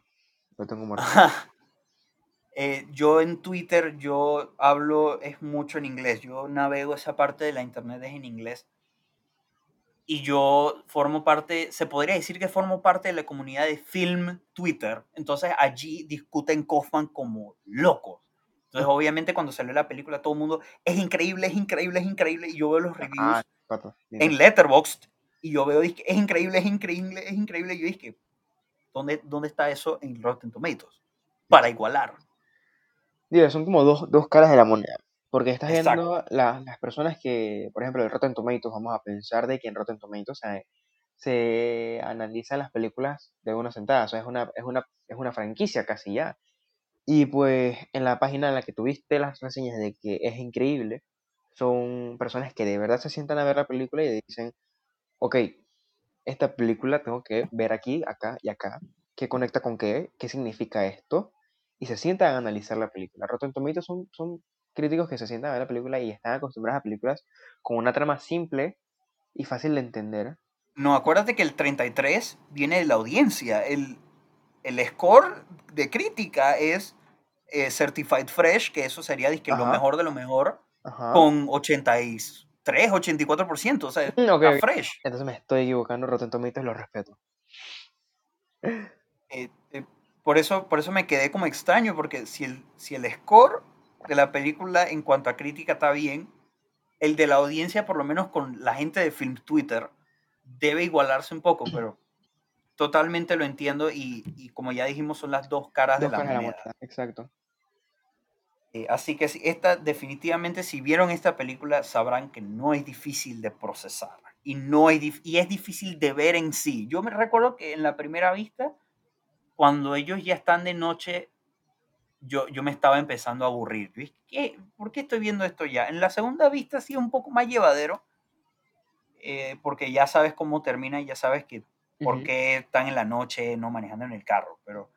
Lo tengo muerto. Eh, yo en Twitter, yo hablo, es mucho en inglés, yo navego esa parte de la internet es en inglés. Y yo formo parte, se podría decir que formo parte de la comunidad de film Twitter. Entonces allí discuten Kaufman como locos. Entonces obviamente cuando salió la película todo el mundo, es increíble, es increíble, es increíble. Y yo veo los reviews Ah, pato, en Letterboxd y yo veo, es increíble, es increíble, es increíble. Y yo dije, ¿dónde, ¿dónde está eso en Rotten Tomatoes? Para igualar. Digo, son como dos, dos caras de la moneda. Porque estás viendo la- las personas que, por ejemplo, el Rotten Tomatoes, vamos a pensar de que en Rotten Tomatoes se, se analizan las películas de una sentada. O sea, es una, es una, es una franquicia casi ya. Y pues en la página en la que tuviste las reseñas de que es increíble, son personas que de verdad se sientan a ver la película y dicen, ok, esta película tengo que ver aquí, acá y acá, qué conecta con qué, qué significa esto, y se sientan a analizar la película. Rotten Tomatoes son, son críticos que se sientan a ver la película y están acostumbrados a películas con una trama simple y fácil de entender. No, acuérdate que el 33 viene de la audiencia. El, el score de crítica es eh, Certified Fresh, que eso sería dizque, lo mejor de lo mejor, Ajá. con 83, 84%. O sea, Mm, ok, está fresh. Entonces me estoy equivocando, Rotten Tomatoes lo respeto. Eh, eh, por, eso, por eso me quedé como extraño, porque si el, si el score de la película en cuanto a crítica está bien, el de la audiencia, por lo menos con la gente de Film Twitter, debe igualarse un poco, pero totalmente lo entiendo y, y como ya dijimos, son las dos caras Dos de la caras de la moneda. exacto. Eh, así que esta, definitivamente, si vieron esta película, sabrán que no es difícil de procesar y, no es, y es difícil de ver en sí. Yo me recuerdo que en la primera vista, cuando ellos ya están de noche, yo, yo me estaba empezando a aburrir. ¿qué? ¿Por qué estoy viendo esto ya? En la segunda vista sí un poco más llevadero, eh, porque ya sabes cómo termina y ya sabes que por qué están en la noche no manejando en el carro, pero...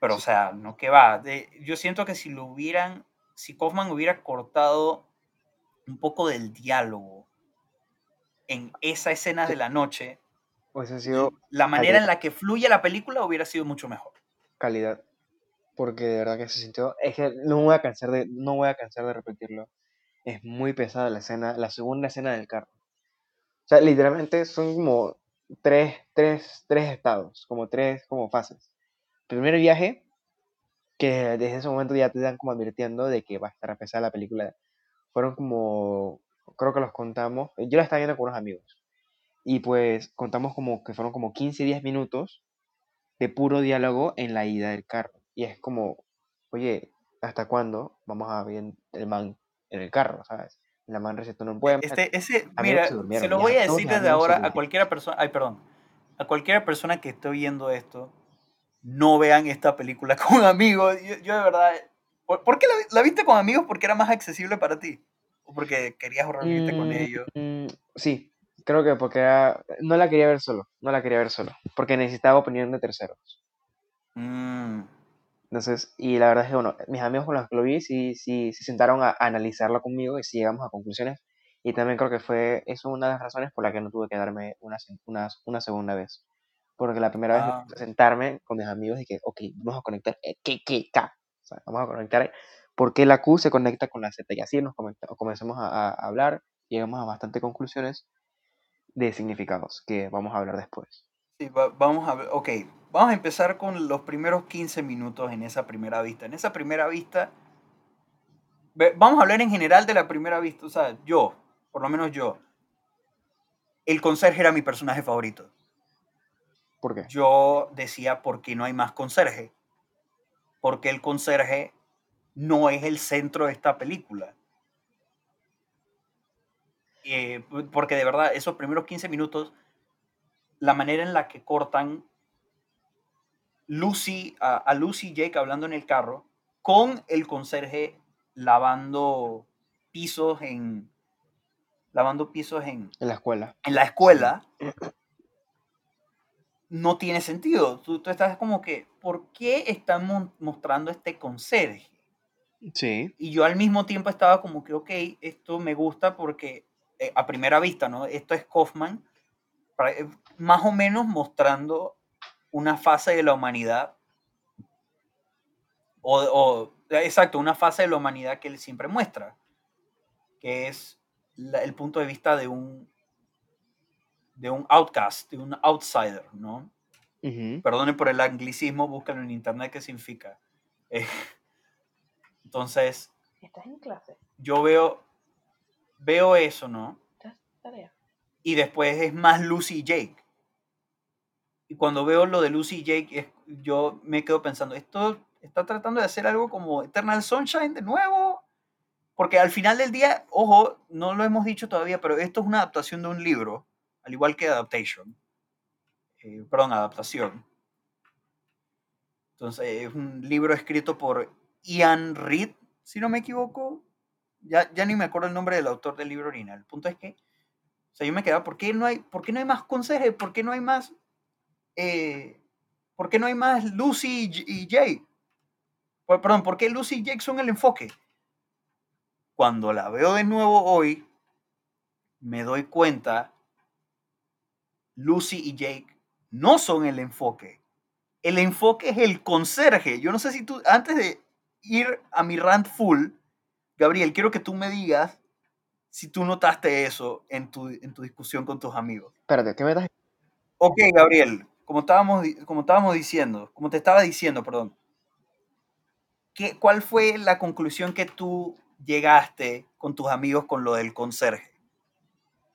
Pero, o sea, no que va. de- yo siento que si lo hubieran, si Kaufman hubiera cortado un poco del diálogo en esa escena Sí. de la noche, sido la manera en la que fluye la película hubiera sido mucho mejor. calidad. Porque de verdad que se sintió. Es que no voy a cansar de, no voy a cansar de repetirlo. Es muy pesada la escena, la segunda escena del carro. O sea, literalmente son como tres, tres, tres estados, como tres como fases. Primer viaje, que desde ese momento ya te dan como advirtiendo de que va a estar pesada la película. Fueron como, creo que los contamos, yo la estaba viendo con unos amigos. Y pues contamos como que fueron como 15, 10 minutos de puro diálogo en la ida del carro. Y es como, oye, ¿hasta cuándo vamos a ver el man en el carro, ¿sabes? La man recetó un poema. Este, ese, mira, se se lo voy a decir desde ahora a cualquiera persona, ay, perdón, a cualquier persona que esté viendo esto, no vean esta película con amigos. Yo, yo de verdad, ¿por, por qué la, la viste con amigos? Porque era más accesible para ti. O porque querías reunirte con Mm, ellos. mm, sí, creo que porque era- no la quería ver solo, no la quería ver solo, porque necesitaba opinión de terceros. Mm, Entonces, y la verdad es que, bueno, mis amigos con los que lo vi sí, sí, se sentaron a, analizarlo conmigo y sí llegamos a conclusiones. Y también creo que fue eso una de las razones por la que no tuve que darme una, una, una segunda vez. Porque la primera vez me Ah. a sentarme con mis amigos y que, ok, vamos a conectar eh, K, K, K. O sea, vamos a conectar por qué la Q se conecta con la Z. Y así nos comenzamos a, a hablar, llegamos a bastantes conclusiones de significados que vamos a hablar después. Sí, va- vamos a ver, ok, vamos a empezar con los primeros 15 minutos en esa primera vista. En esa primera vista, vamos a hablar en general de la primera vista. O sea, yo, por lo menos yo, el conserje era mi personaje favorito. ¿Por qué? yo decía, ¿por qué no hay más conserje? Porque el conserje no es el centro de esta película. Eh, porque de verdad, esos primeros 15 minutos, la manera en la que cortan Lucy, a, a Lucy y Jake hablando en el carro, con el conserje lavando pisos en lavando pisos en, En la escuela. en la escuela no tiene sentido. Tú, tú estás como que, ¿por qué están mostrando este conserje? Sí. Y yo al mismo tiempo estaba como que, ok, esto me gusta porque eh, a primera vista, ¿no? Esto es Kaufman, más o menos mostrando una fase de la humanidad, o, o- exacto, una fase de la humanidad que él siempre muestra, que es la- el punto de vista de un, de un outcast, de un outsider, ¿no? Ujú. Perdonen por el anglicismo, búscalo en internet qué significa. Eh, entonces, ¿Estás en clase? yo veo, veo eso, ¿no? ¿Estás tarea? Y después es más Lucy y Jake. Y cuando veo lo de Lucy y Jake, yo me quedo pensando, ¿esto está tratando de hacer algo como Eternal Sunshine de nuevo? Porque al final del día, ojo, no lo hemos dicho todavía, pero esto es una adaptación de un libro, al igual que Adaptation. Eh, perdón, adaptación. Entonces, es un libro escrito por Ian Reid, si no me equivoco. Ya, ya ni me acuerdo el nombre del autor del libro original. El punto es que, o sea, yo me quedaba, ¿por qué no hay, por no hay más conserje? ¿Por qué no hay más, eh, por qué no hay más Lucy y Jake? Perdón, ¿por qué Lucy y Jake son el enfoque? Cuando la veo de nuevo hoy, me doy cuenta, Lucy y Jake no son el enfoque. El enfoque es el conserje. Yo no sé si tú, antes de ir a mi rant full, Gabriel, quiero que tú me digas si tú notaste eso en tu, en tu discusión con tus amigos. Espérate, ¿qué me estás Ok, Gabriel, como estábamos, como estábamos diciendo, como te estaba diciendo, perdón, ¿qué, ¿cuál fue la conclusión que tú llegaste con tus amigos con lo del conserje?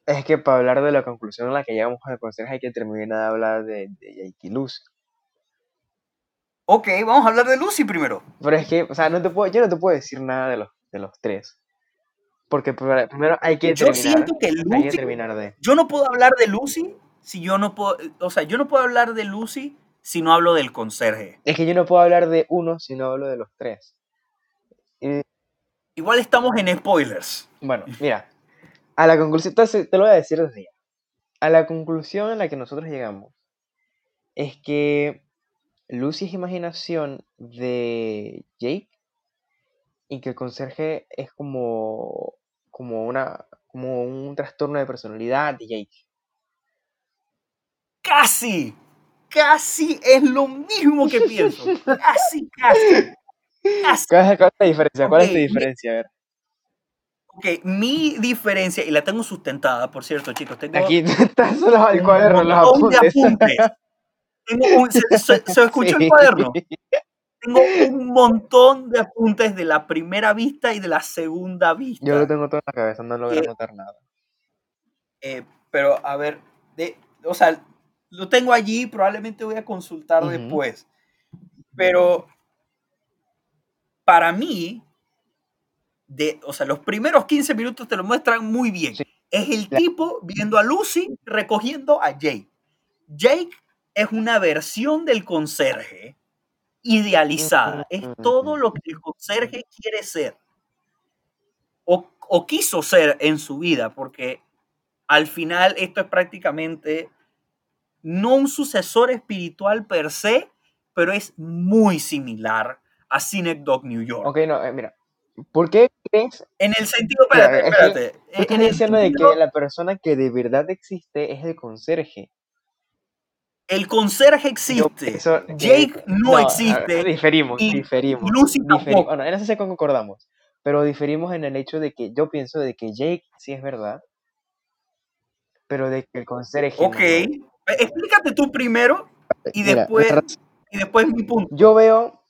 Es que para hablar de la conclusión a la que llegamos al consejo hay que terminar de hablar de, de Jake Lucy. Ok, vamos a hablar de Lucy primero. Pero es que, o sea, no te puedo, yo no te puedo decir nada de los, de los tres. Porque pr- primero hay que Yo terminar. siento que Hay que Lucy, terminar de. yo no puedo hablar de Lucy si yo no puedo, o sea, yo no puedo hablar de Lucy si no hablo del conserje. Es que yo no puedo hablar de uno si no hablo de los tres. Y, Igual estamos en spoilers. bueno, mira. A la conclusión, te lo voy a decir desde ya. A la conclusión a la que nosotros llegamos es que Lucy es imaginación de Jake y que el conserje es como, como, una, como un trastorno de personalidad de Jake. Casi, casi es lo mismo que pienso. Casi, casi. casi. ¿Cuál es, cuál es la diferencia? ¿Cuál es mi- diferencia? A ver. Ok, mi diferencia, y la tengo sustentada, por cierto, chicos, tengo Aquí está solo el cuaderno, los apuntes. Tengo un- se, se- se escuchó el cuaderno. Tengo un montón de apuntes de la primera vista y de la segunda vista. Yo lo tengo todo en la cabeza, no logro Que- anotar nada. Eh, pero, a ver, de, o sea, lo tengo allí, probablemente voy a consultar después. Pero, para mí, de, o sea, los primeros 15 minutos te lo muestran muy bien. Sí. Es el La- tipo viendo a Lucy recogiendo a Jake. Jake es una versión del conserje idealizada. Es todo lo que el conserje quiere ser. O, o quiso ser en su vida, porque al final esto es prácticamente no un sucesor espiritual per se, pero es muy similar a Synecdoche New York. Ok, no, eh, mira. ¿Por qué crees? En el sentido, espérate, es que espérate. Tú En estás el diciendo de sentido- que la persona que de verdad existe es el conserje. El conserje Yo existe. pienso que- Jake no, ver, existe. Diferimos, y diferimos. Lucy diferi- tampoco. bueno, en eso concordamos. Pero diferimos en el hecho de que yo pienso de que Jake sí es verdad. Pero de que el conserje. no. Ok. Explícate tú primero y Mira, después, y después mi punto. Yo veo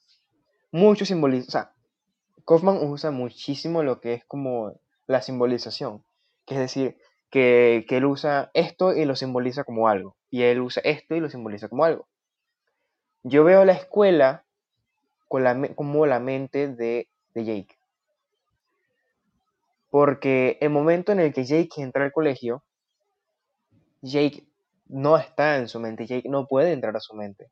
mucho simbolismo. O sea, Kaufman usa muchísimo lo que es como la simbolización. Que es decir, que, que él usa esto y lo simboliza como algo. Y él usa esto y lo simboliza como algo. Yo veo la escuela como la mente de, de Jake. Porque el momento en el que Jake entra al colegio, Jake no está en su mente. Jake no puede entrar a su mente.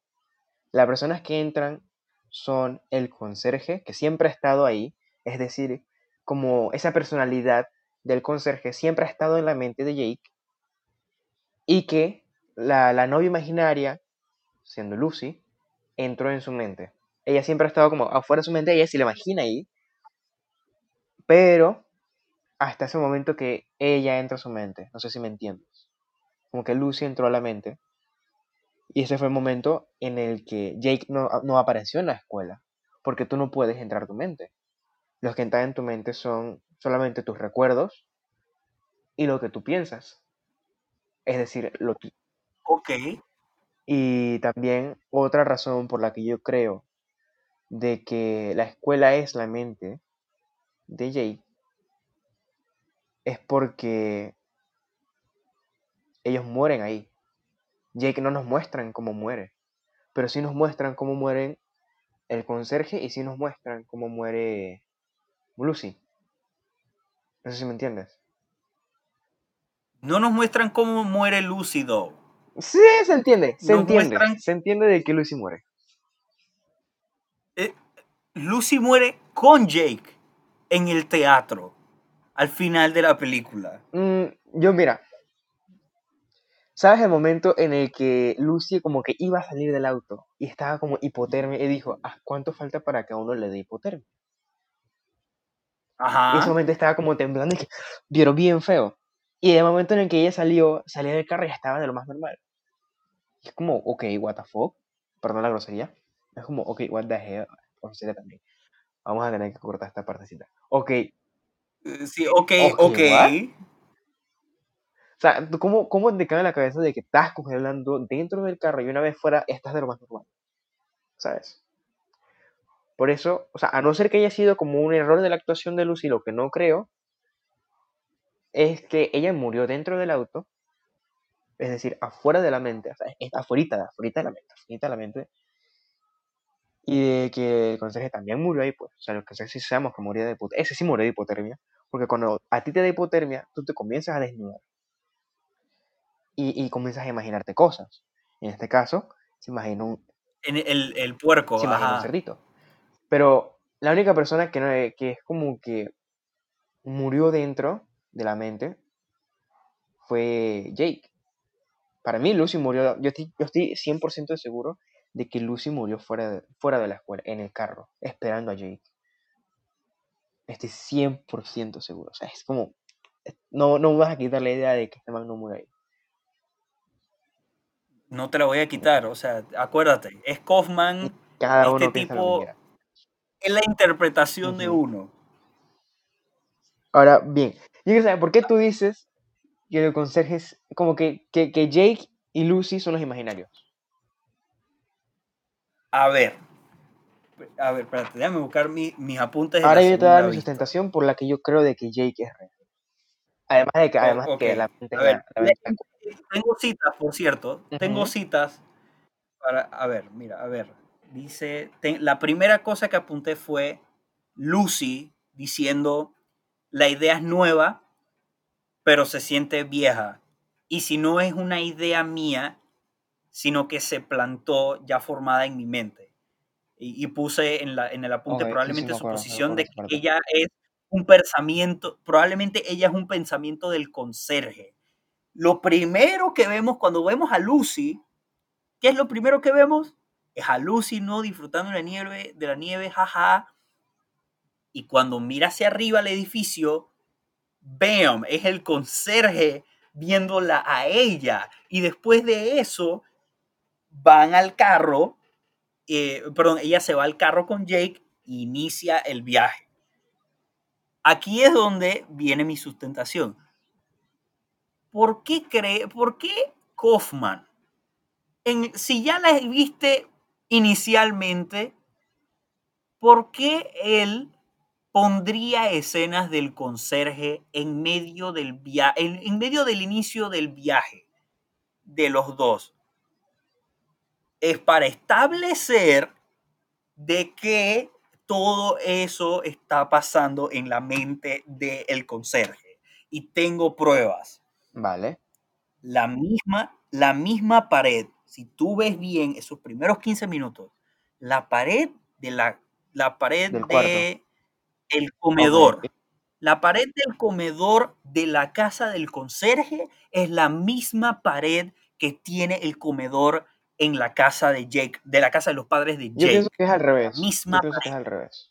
Las personas que entran son el conserje, que siempre ha estado ahí, es decir, como esa personalidad del conserje siempre ha estado en la mente de Jake, y que la, la novia imaginaria, siendo Lucy, entró en su mente. Ella siempre ha estado como afuera de su mente, ella se la imagina ahí, pero hasta ese momento que ella entra a su mente, no sé si me entiendes, como que Lucy entró a la mente, y ese fue el momento en el que Jake no, no apareció en la escuela, porque tú no puedes entrar a tu mente. Los que entran en tu mente son solamente tus recuerdos y lo que tú piensas. Es decir, lo. Ok. Y también otra razón por la que yo creo de que la escuela es la mente de Jake es porque ellos mueren ahí. Jake no nos muestran cómo muere, pero sí nos muestran cómo mueren el conserje y sí nos muestran cómo muere Lucy. No sé si me entiendes. No nos muestran cómo muere Lucy, though. Sí, se entiende, se Nos entiende. muestran- Se entiende de que Lucy muere. Eh, Lucy muere con Jake en el teatro al final de la película. Mm, yo, mira, ¿sabes el momento en el que Lucy como que iba a salir del auto y estaba como hipotermia y dijo, ah, ¿cuánto falta para que a uno le dé hipotermia? Y ese Ajá. momento estaba como temblando y que vieron bien feo. Y el momento en el que ella salió, salía del carro y estaba de lo más normal. Y es como, ok, what the fuck. Perdón la grosería. Es como, ok, what the hell. Grosería también. Vamos a tener que cortar esta partecita. Ok, Eh, Sí, ok, Ok, ok. what? O sea, ¿tú ¿cómo, ¿cómo te cae en la cabeza de que estás congelando dentro del carro y una vez fuera estás de lo más normal? ¿Sabes? Por eso, o sea, a no ser que haya sido como un error de la actuación de Lucy, lo que no creo es que ella murió dentro del auto, es decir, afuera de la mente, o sea, es afuera, afuera de la mente, afuera de la mente, y de que el conserje también murió ahí, pues, o sea, lo que sí sabemos que murió de hipotermia, ese sí murió de hipotermia, porque cuando a ti te da hipotermia, tú te comienzas a desnudar y, y comienzas a imaginarte cosas. En este caso, se imagina un, En el, el puerco, se imagina un cerdito. Pero la única persona que, no, que es como que murió dentro de la mente fue Jake. Para mí, Lucy murió. Yo estoy, yo estoy 100% seguro de que Lucy murió fuera de, fuera de la escuela, en el carro, esperando a Jake. Estoy 100% seguro. O sea, es como. No, no me vas a quitar la idea de que este man no murió ahí. No te la voy a quitar, o sea, acuérdate, es Kaufman, Cada Este uno tipo- es la interpretación de uno. Ahora, bien, yo quiero saber, ¿por qué tú dices que el conserje es como que, que, que Jake y Lucy son los imaginarios? A ver, a ver, espérate, déjame buscar mi- mis apuntes. Ahora yo te voy a dar mi sustentación por la que yo creo de que Jake es real. Además de que, O- además de que la a ver, la- la Tengo citas, por cierto, tengo citas para, a ver, mira, a ver, dice, la primera cosa que apunté fue Lucy diciendo, la idea es nueva, pero se siente vieja. Y si no es una idea mía, sino que se plantó ya formada en mi mente. Y, y puse en, la, en el apunte sí, sí, probablemente me su acuerdo, posición acuerdo de que ella es un pensamiento, probablemente ella es un pensamiento del conserje. Lo primero que vemos cuando vemos a Lucy, ¿qué es lo primero que vemos? Es a Lucy, ¿no? Disfrutando de la nieve, de la nieve, jaja. Y cuando mira hacia arriba el edificio, ¡bam! Es el conserje viéndola a ella. Y después de eso, van al carro, eh, perdón, ella se va al carro con Jake e inicia el viaje. Aquí es donde viene mi sustentación. ¿Por qué cree, por qué Kaufman, si ya la viste inicialmente, ¿por qué él pondría escenas del conserje en medio del viaje, en, en medio del inicio del viaje de los dos? Es para establecer de que todo eso está pasando en la mente del conserje. Y tengo pruebas. Vale. La misma, la misma pared, si tú ves bien esos primeros 15 minutos, la pared de la, la pared Del cuarto. El comedor, la pared del comedor de la casa del conserje es la misma pared que tiene el comedor en la casa de Jake, de la casa de los padres de Yo Jake. pienso que es al revés. misma Yo pienso que es al revés.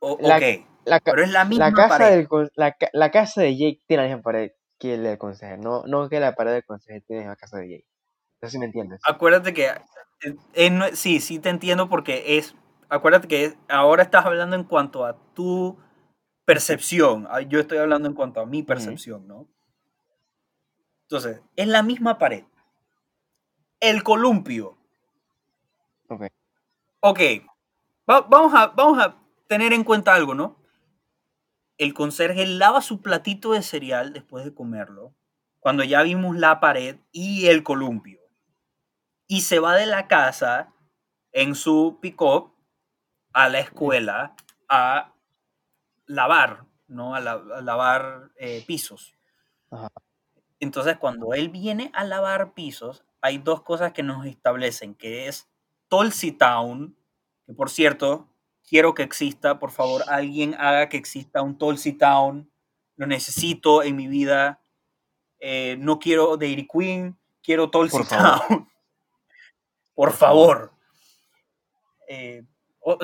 O- La- ok, La, pero es la misma la casa pared. del la, ca- la casa de Jake tiene la misma pared que el del consejero. No, no que la pared del consejero tiene la casa de Jake. No sé si me entiendes. Acuérdate que eh, eh, no- sí, sí te entiendo porque es, acuérdate que ahora estás hablando en cuanto a tu percepción. Ah, Yo estoy hablando en cuanto a mi percepción, ¿no? Entonces, es la misma pared. El columpio. Ok. Ok, va- vamos, a, vamos a tener en cuenta algo, ¿no? El conserje lava su platito de cereal después de comerlo, cuando ya vimos la pared y el columpio. Y se va de la casa en su pick-up a la escuela a lavar, ¿no? A, la- a lavar eh, pisos. Ajá. Entonces, cuando él viene a lavar pisos, hay dos cosas que nos establecen, que es Tulsi Town, que por cierto, quiero que exista, por favor, alguien haga que exista un Tulsi Town, lo necesito en mi vida, Eh, no quiero Dairy Queen, quiero Tulsi Por favor. Town, por, Por favor. favor. Eh,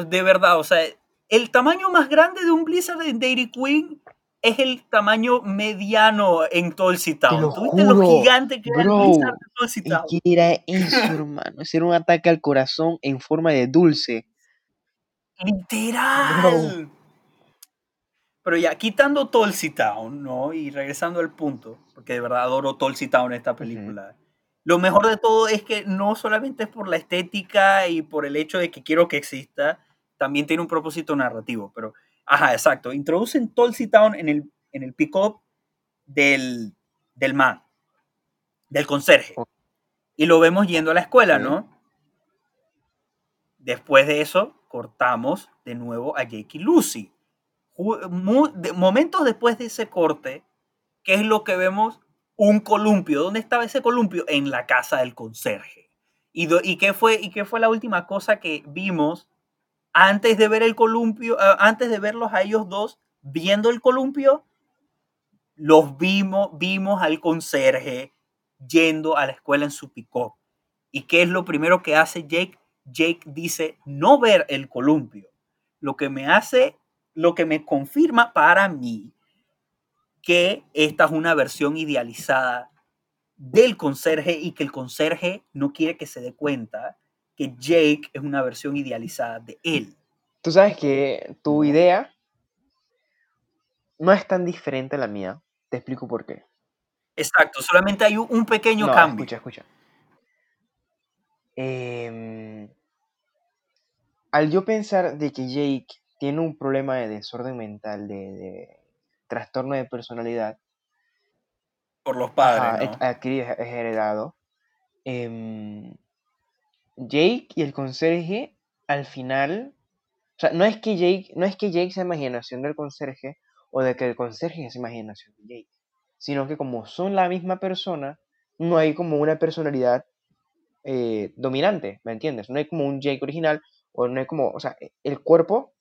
de verdad, o sea, el tamaño más grande de un Blizzard en Dairy Queen es el tamaño mediano en Tulsi Town. lo ¿Tuviste lo juro, gigante que era el bro. Blizzard de Tulsi Town? era eso, hermano. Ese era un ataque al corazón en forma de dulce. Literal. Pero ya, quitando Tulsi Town, ¿no? Y regresando al punto, porque de verdad adoro Tulsi Town esta película. Lo mejor de todo es que no solamente es por la estética y por el hecho de que quiero que exista, también tiene un propósito narrativo. Pero, ajá, exacto. Introducen Tulsi Town en el, en el pick-up del, del man, del conserje. Y lo vemos yendo a la escuela. ¿no? Después de eso, cortamos de nuevo a Jake y Lucy. Momentos después de ese corte, ¿qué es lo que vemos? Un columpio. ¿Dónde estaba ese columpio? En la casa del conserje. ¿Y, do- y, qué, fue, ¿Y qué fue la última cosa que vimos antes de ver el columpio? ah, antes de verlos a ellos dos viendo el columpio, los vimos, vimos al conserje yendo a la escuela en su pick-up. ¿Y qué es lo primero que hace Jake? Jake dice no ver el columpio. Lo que me hace, lo que me confirma para mí que esta es una versión idealizada del conserje y que el conserje no quiere que se dé cuenta que Jake es una versión idealizada de él. Tú sabes que tu idea no es tan diferente a la mía. Te explico por qué. Exacto, solamente hay un- pequeño No, cambio. escucha, escucha. Em, al yo pensar de que Jake tiene un problema de desorden mental, de, de trastorno de personalidad, por los padres, ajá, ¿no? es- adquirido, es es heredado, em, Jake y el conserje al final O sea, no es que Jake, no es que Jake sea imaginación del conserje o de que el conserje es imaginación de Jake, sino que como son la misma persona, no hay como una personalidad eh, dominante, ¿me entiendes? No hay como un Jake original o no hay como, o sea, el cuerpo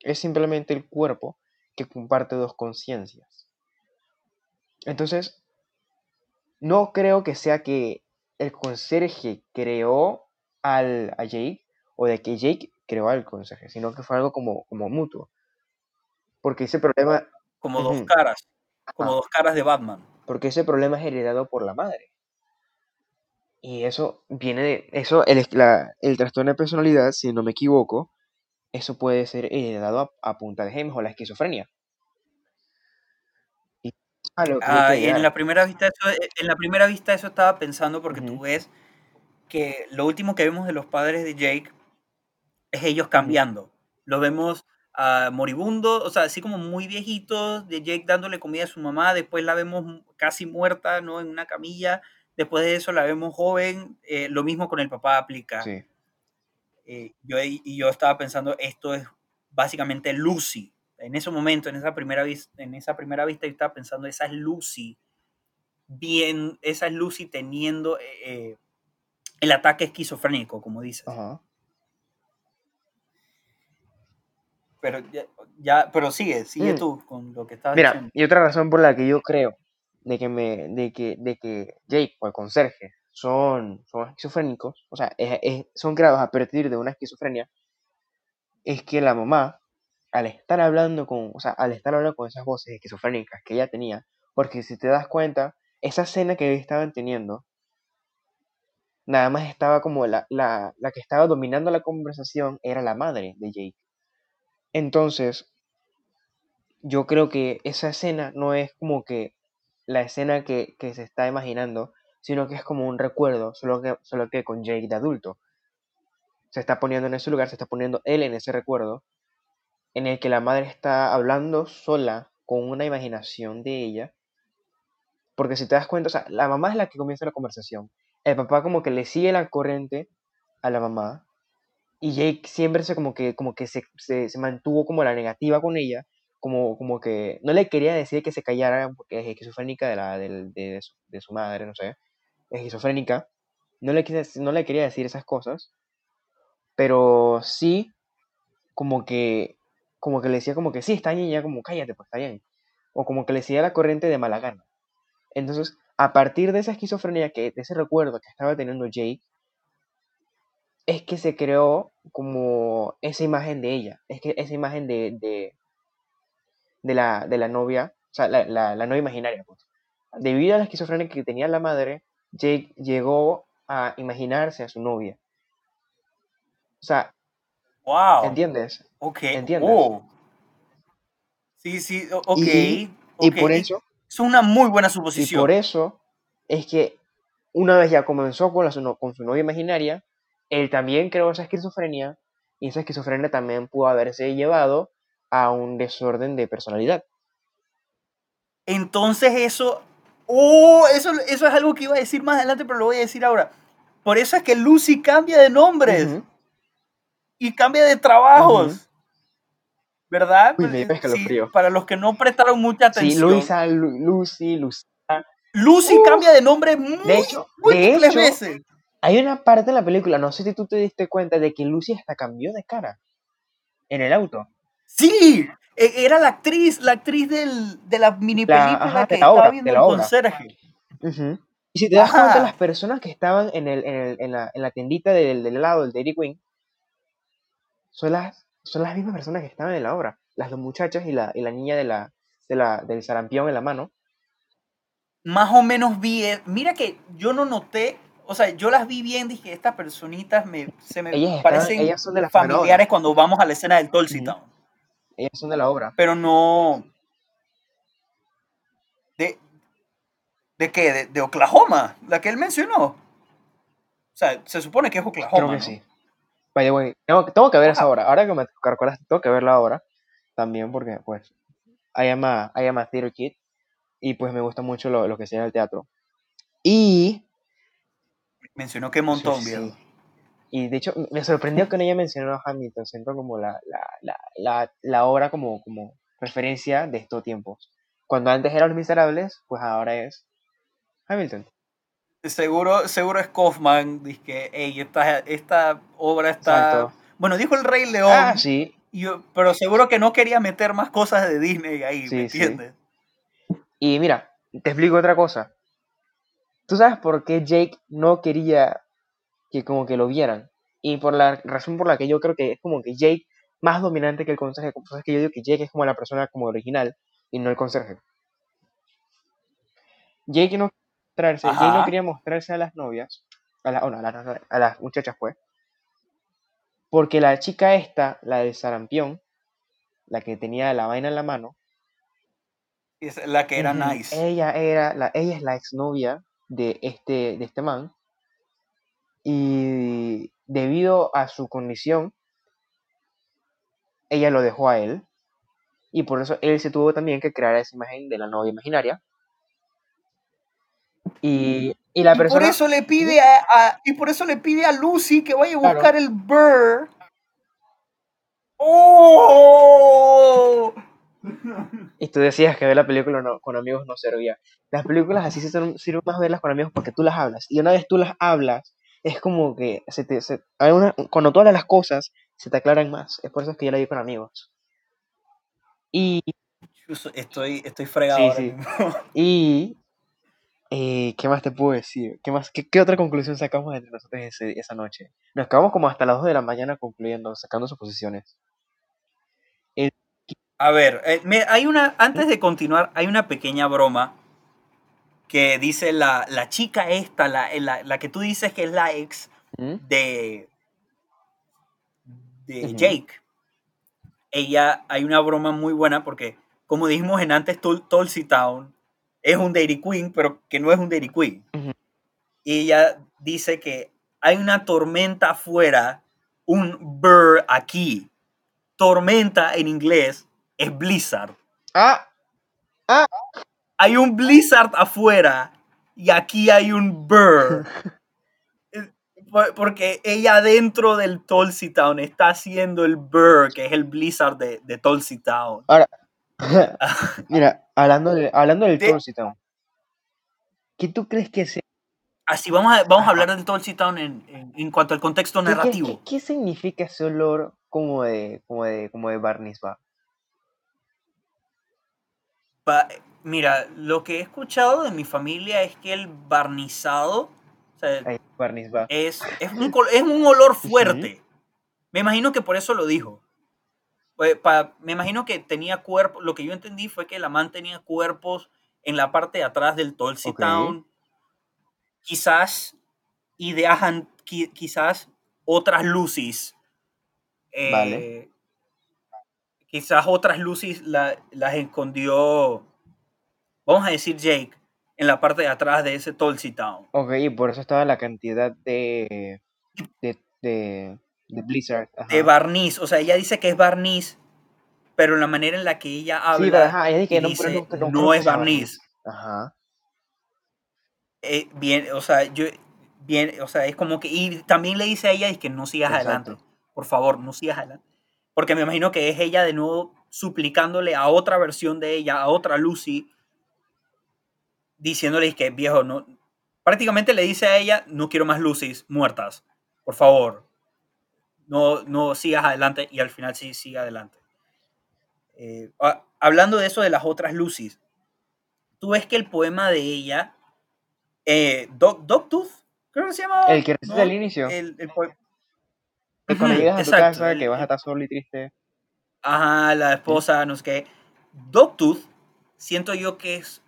es simplemente el cuerpo que comparte dos conciencias. Entonces, no creo que sea que el conserje creó al, a Jake o de que Jake creó al conserje, sino que fue algo como, como mutuo. Porque ese problema... Como dos caras, como dos caras de Batman. Porque ese problema es heredado por la madre. Y eso viene de... Eso, el, el trastorno de personalidad, si no me equivoco, eso puede ser heredado a, punta de gemes o la esquizofrenia. Ah, en la primera vista eso, eh, en la primera vista eso estaba pensando porque tú ves que lo último que vemos de los padres de Jake es ellos cambiando. Lo vemos a moribundo, o sea, así como muy viejitos, de Jake dándole comida a su mamá, después la vemos casi muerta, ¿no? En una camilla, después de eso la vemos joven, eh, lo mismo con el papá aplica. Sí. Eh, yo, y yo estaba pensando, esto es básicamente Lucy. En ese momento, en esa primera, vista, en esa primera vista, yo estaba pensando, esa es Lucy, bien, esa es Lucy teniendo eh, eh, el ataque esquizofrénico, como dices. Pero ya, pero sigue, sigue mm. tú con lo que estás diciendo. Mira, y otra razón por la que yo creo de que me, de que, de que Jake o el conserje son, son esquizofrénicos, o sea, son creados a partir de una esquizofrenia, es que la mamá, al estar hablando con, o sea, al estar hablando con esas voces esquizofrénicas que ella tenía, porque si te das cuenta, esa escena que estaban teniendo, nada más estaba como la, la, la que estaba dominando la conversación era la madre de Jake. Entonces, yo creo que esa escena no es como que la escena que, que se está imaginando, sino que es como un recuerdo, solo que, solo que con Jake de adulto. Se está poniendo en ese lugar, se está poniendo él en ese recuerdo, en el que la madre está hablando sola con una imaginación de ella. Porque si te das cuenta, o sea, la mamá es la que comienza la conversación. El papá como que le sigue la corriente a la mamá. Y Jake siempre se como que, como que se, se, mantuvo como la negativa con ella como, como que no le quería decir que se callara porque es esquizofrénica de, la, de, de, su, madre, no sé esquizofrénica, no le, no le quería decir esas cosas, pero sí como que, como que le decía como que sí, está bien, ya como cállate, pues está bien. O como que le decía la corriente de mala gana. Entonces, a partir de esa esquizofrenia, que, de ese recuerdo que estaba teniendo Jake, es que se creó como esa imagen de ella, es que esa imagen de, de, de, la, de la novia, o sea, la, la, novia imaginaria, pues. Debido a la esquizofrenia que tenía la madre, llegó a imaginarse a su novia. O sea, wow. ¿entiendes? Ok. ¿Entiendes? Oh. Sí, sí, ok. Y, y por eso... Es una muy buena suposición. Y por eso es que una vez ya comenzó con, la, con su novia imaginaria, él también creó esa esquizofrenia y esa esquizofrenia también pudo haberse llevado a un desorden de personalidad. Entonces eso Oh, eso, eso es algo que iba a decir más adelante, pero lo voy a decir ahora. Por eso es que Lucy cambia de nombres y cambia de trabajos. ¿Verdad? para los que no prestaron mucha atención. Sí, Luisa, Lucy, Lucia. Lucy cambia de nombre muy, de hecho, veces. Hay una parte en la película, no sé si tú te diste cuenta, de que Lucy hasta cambió de cara en el auto. Sí, era la actriz, la actriz del, de la mini película que estaba viendo el conserje. Y si te das cuenta, las personas que estaban en, el, en, el, en, la, en la tiendita del, del lado del Dairy Queen son las, son las mismas personas que estaban en la obra. Las dos muchachas y la, y la niña de la, de la, del sarampión en la mano. Más o menos vi. Eh, mira que yo no noté. O sea, yo las vi bien, dije, estas personitas me, se me parecen ellas son de las familiares cuando vamos a la escena del Tulsi Town. Ellas son de la obra. Pero no. ¿De, de qué? De, Oklahoma, la que él mencionó. O sea, se supone que es Oklahoma. Creo que sí. Vaya, güey. Tengo, que ver esa obra. Ahora que me recuerdas, tengo que verla ahora. También porque, pues, I am a, I am a theater kid. Y pues me gusta mucho lo, lo que sea el teatro. Y. Mencionó que montón, sí, Y de hecho, me sorprendió que no haya mencionado a Hamilton, siento como la, la, la, la, obra como, como referencia de estos tiempos. Cuando antes eran Los Miserables, pues ahora es Hamilton. Seguro, seguro es Kaufman, dice que "Ey, esta, esta obra está... Exacto. Bueno, dijo el Rey León, Ah, sí. yo- pero seguro que no quería meter más cosas de Disney ahí, Sí, ¿me sí. entiendes? Y mira, te explico otra cosa. ¿Tú sabes por qué Jake no quería que como que lo vieran? Y por la razón por la que yo creo que es como que Jake más dominante que el conserje. Por eso es que yo digo que Jake es como la persona como original y no el conserje. Jake no, mostrarse, Jake no quería mostrarse a las novias, a, la- a las, a las muchachas pues, porque la chica esta, la del sarampión, la que tenía la vaina en la mano, Es la que era nice. Ella era la, ella es la exnovia de este, de este man. Y debido a su condición, ella lo dejó a él. Y por eso él se tuvo también que crear esa imagen de la novia imaginaria. Y, y la Y por persona. eso le pide a, a- y por eso le pide a Lucy que vaya a Claro. buscar el Burr. ¡Oh! Y tú decías que ver la película no- con amigos no servía. Las películas así se sirven más verlas con amigos porque tú las hablas. Y una vez tú las hablas, es como que se te, se- hay una- cuando hablas las cosas, se te aclaran más. Es por eso que yo la vi con amigos. Y, Estoy, estoy fregado Sí, sí. y eh, ¿qué más te puedo decir? ¿Qué, más, qué, qué otra conclusión sacamos entre nosotros ese- esa noche? Nos quedamos como hasta las 2 de la mañana concluyendo, sacando suposiciones. A ver, eh, me- hay una, antes de continuar, hay una pequeña broma que dice la, la chica esta, la, la, la que tú dices que es la ex ¿Mm? de, de. Jake. Ella, hay una broma muy buena porque, como dijimos en antes, Tul- Tulsi Town es un Dairy Queen, pero que no es un Dairy Queen. Y ella dice que hay una tormenta afuera, un burr aquí. Tormenta en inglés es blizzard. ¡Ah! Hay un blizzard afuera y aquí hay un burr. Por- Porque ella dentro del Tulsi Town está haciendo el burr, que es el blizzard de, de Tulsi Town. Mira, hablando, de, hablando del De- Tulsi Town, ¿qué tú crees que sea? Así vamos a, vamos a hablar del Tulsi Town en, en- en cuanto al contexto ¿Qué- qué- narrativo. ¿Qué, qué significa ese olor como de, como de, como de? Mira, lo que he escuchado de mi familia es que el barnizado o sea, Ay, es, es, un, es un olor fuerte. Me imagino que por eso lo dijo. Pues, pa- me imagino que tenía cuerpo. Lo que yo entendí fue que la man tenía cuerpos en la parte de atrás del Tulsi. Town. Quizás ideas, an- qui- quizás otras luces. eh, Vale. Quizás otras luces la- las escondió, vamos a decir Jake, en la parte de atrás de ese Tulsi Town. Ok, y por eso estaba la cantidad de, de, de, de Blizzard. de ajá. barniz. O sea, ella dice que es barniz, pero la manera en la que ella Sí, habla ajá, ella dice no, pero dice, no, no creo que es barniz. Ajá. eh, bien, o sea, yo, bien, o sea, es como que, y también le dice a ella es que no sigas Exacto. adelante. Por favor, no sigas adelante. Porque me imagino que es ella de nuevo suplicándole a otra versión de ella, a otra Lucy, diciéndole que viejo, no, prácticamente le dice a ella, no quiero más Lucys muertas, por favor, no, no sigas adelante y al final sí sigue adelante. Eh, ah, hablando de eso de las otras Lucys, tú ves que el poema de ella, eh, Doc, Dogtooth, creo que se llama. El que recita al inicio. El, el poe- Que cuando llegas a tu exacto, casa, el- que vas a el- estar solo y triste. Ajá, la esposa, no sé qué. Dogtooth, siento yo que es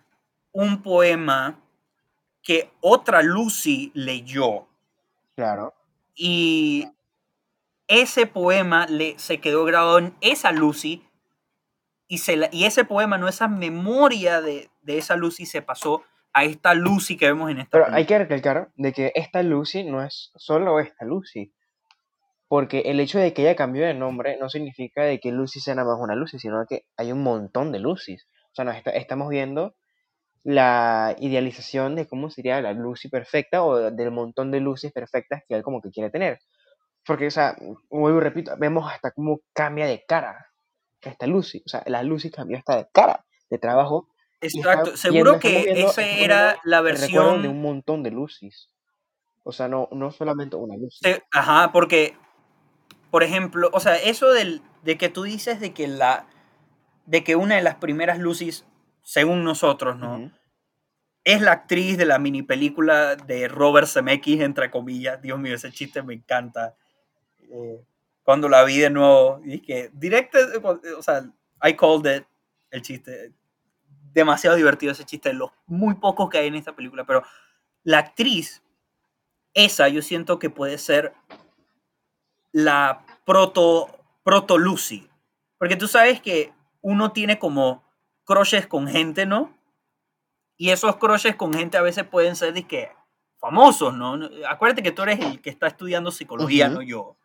un poema que otra Lucy leyó. Claro. Y ese poema le, se quedó grabado en esa Lucy. Y, se la- y ese poema, no esa memoria de, de esa Lucy, se pasó a esta Lucy que vemos en esta Pero hay que recalcar de que esta Lucy no es solo esta Lucy. Porque el hecho de que ella cambió de nombre no significa de que Lucy sea nada más una Lucy, sino que hay un montón de Lucys. O sea, nos está- estamos viendo la idealización de cómo sería la Lucy perfecta o del montón de Lucys perfectas que él como que quiere tener. Porque, o sea, vuelvo y repito, vemos hasta cómo cambia de cara esta Lucy. O sea, la Lucy cambió hasta de cara, de trabajo. Exacto, seguro que esa era la recuerdo de versión, un montón de Lucys. O sea, no, no solamente una Lucy. se- ajá, porque, por ejemplo, o sea, eso del, de que tú dices de que la, de que una de las primeras Lucy's, según nosotros, ¿no? Es la actriz de la mini película de Robert Zemeckis, entre comillas. Dios mío, ese chiste me encanta. Eh, cuando la vi de nuevo, dije, directed, o sea, I called it, el chiste. Demasiado divertido ese chiste, los muy pocos que hay en esta película, pero la actriz, esa yo siento que puede ser la proto, proto Lucy. Porque tú sabes que uno tiene como crushes con gente, ¿no? Y esos crushes con gente a veces pueden ser de que famosos, ¿no? Acuérdate que tú eres el que está estudiando psicología, no yo.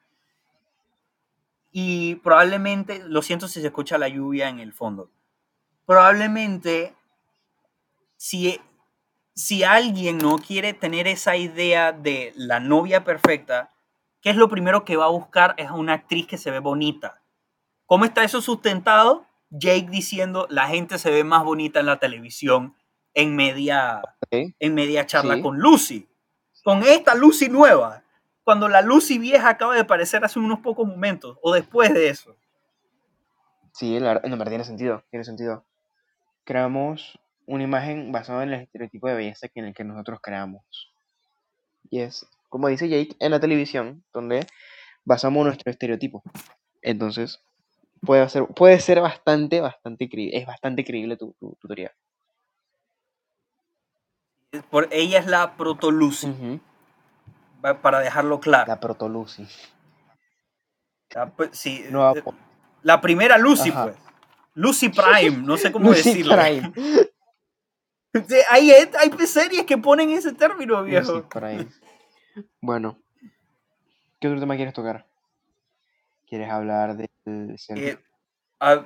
Y probablemente, lo siento si se escucha la lluvia en el fondo, probablemente si, si alguien no quiere tener esa idea de la novia perfecta, ¿qué es lo primero que va a buscar? Es a una actriz que se ve bonita. ¿Cómo está eso sustentado? Jake diciendo, la gente se ve más bonita en la televisión en media, en media charla Sí. con Lucy. Con esta Lucy nueva. Cuando la Lucy vieja acaba de aparecer hace unos pocos momentos. O después de eso. Sí, la verdad, no, pero tiene sentido, tiene sentido. Creamos una imagen basada en el estereotipo de belleza que en el que nosotros creamos. Y es, como dice Jake, en la televisión, donde basamos nuestro estereotipo. Entonces, puede ser, puede ser bastante, bastante creíble. Es bastante creíble tu, tu, tu teoría. Por, ella es la proto Lucy. Ujú, va- Para dejarlo claro. La proto Lucy. La, pues, sí, Nueva eh, la primera Lucy, Ajá. pues. Lucy Prime, no sé cómo Lucy decirlo. Prime. Sí, Hay, hay series que ponen ese término, viejo. Lucy Prime. Bueno, ¿qué otro tema quieres tocar? ¿Quieres hablar del? Eh, ah,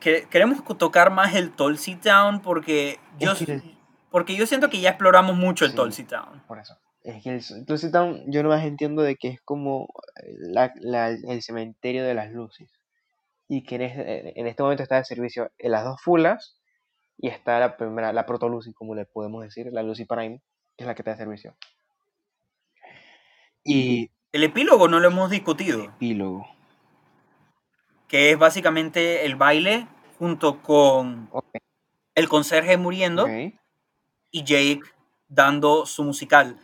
que- queremos tocar más el Tulsi Town porque yo, Es que el- porque yo siento que ya exploramos mucho el Sí. Tulsi Town. Por eso. Es que el Tulsi Town, yo nomás entiendo de que es como eh, la- la- el cementerio de las luces. Y que en este, en este momento está de servicio en las dos fulas y está la primera, la proto Lucy, como le podemos decir, la Lucy Prime, que es la que está de servicio. Y El epílogo no lo hemos discutido, epílogo. que es básicamente el baile junto con el conserje muriendo. Y Jake dando su musical.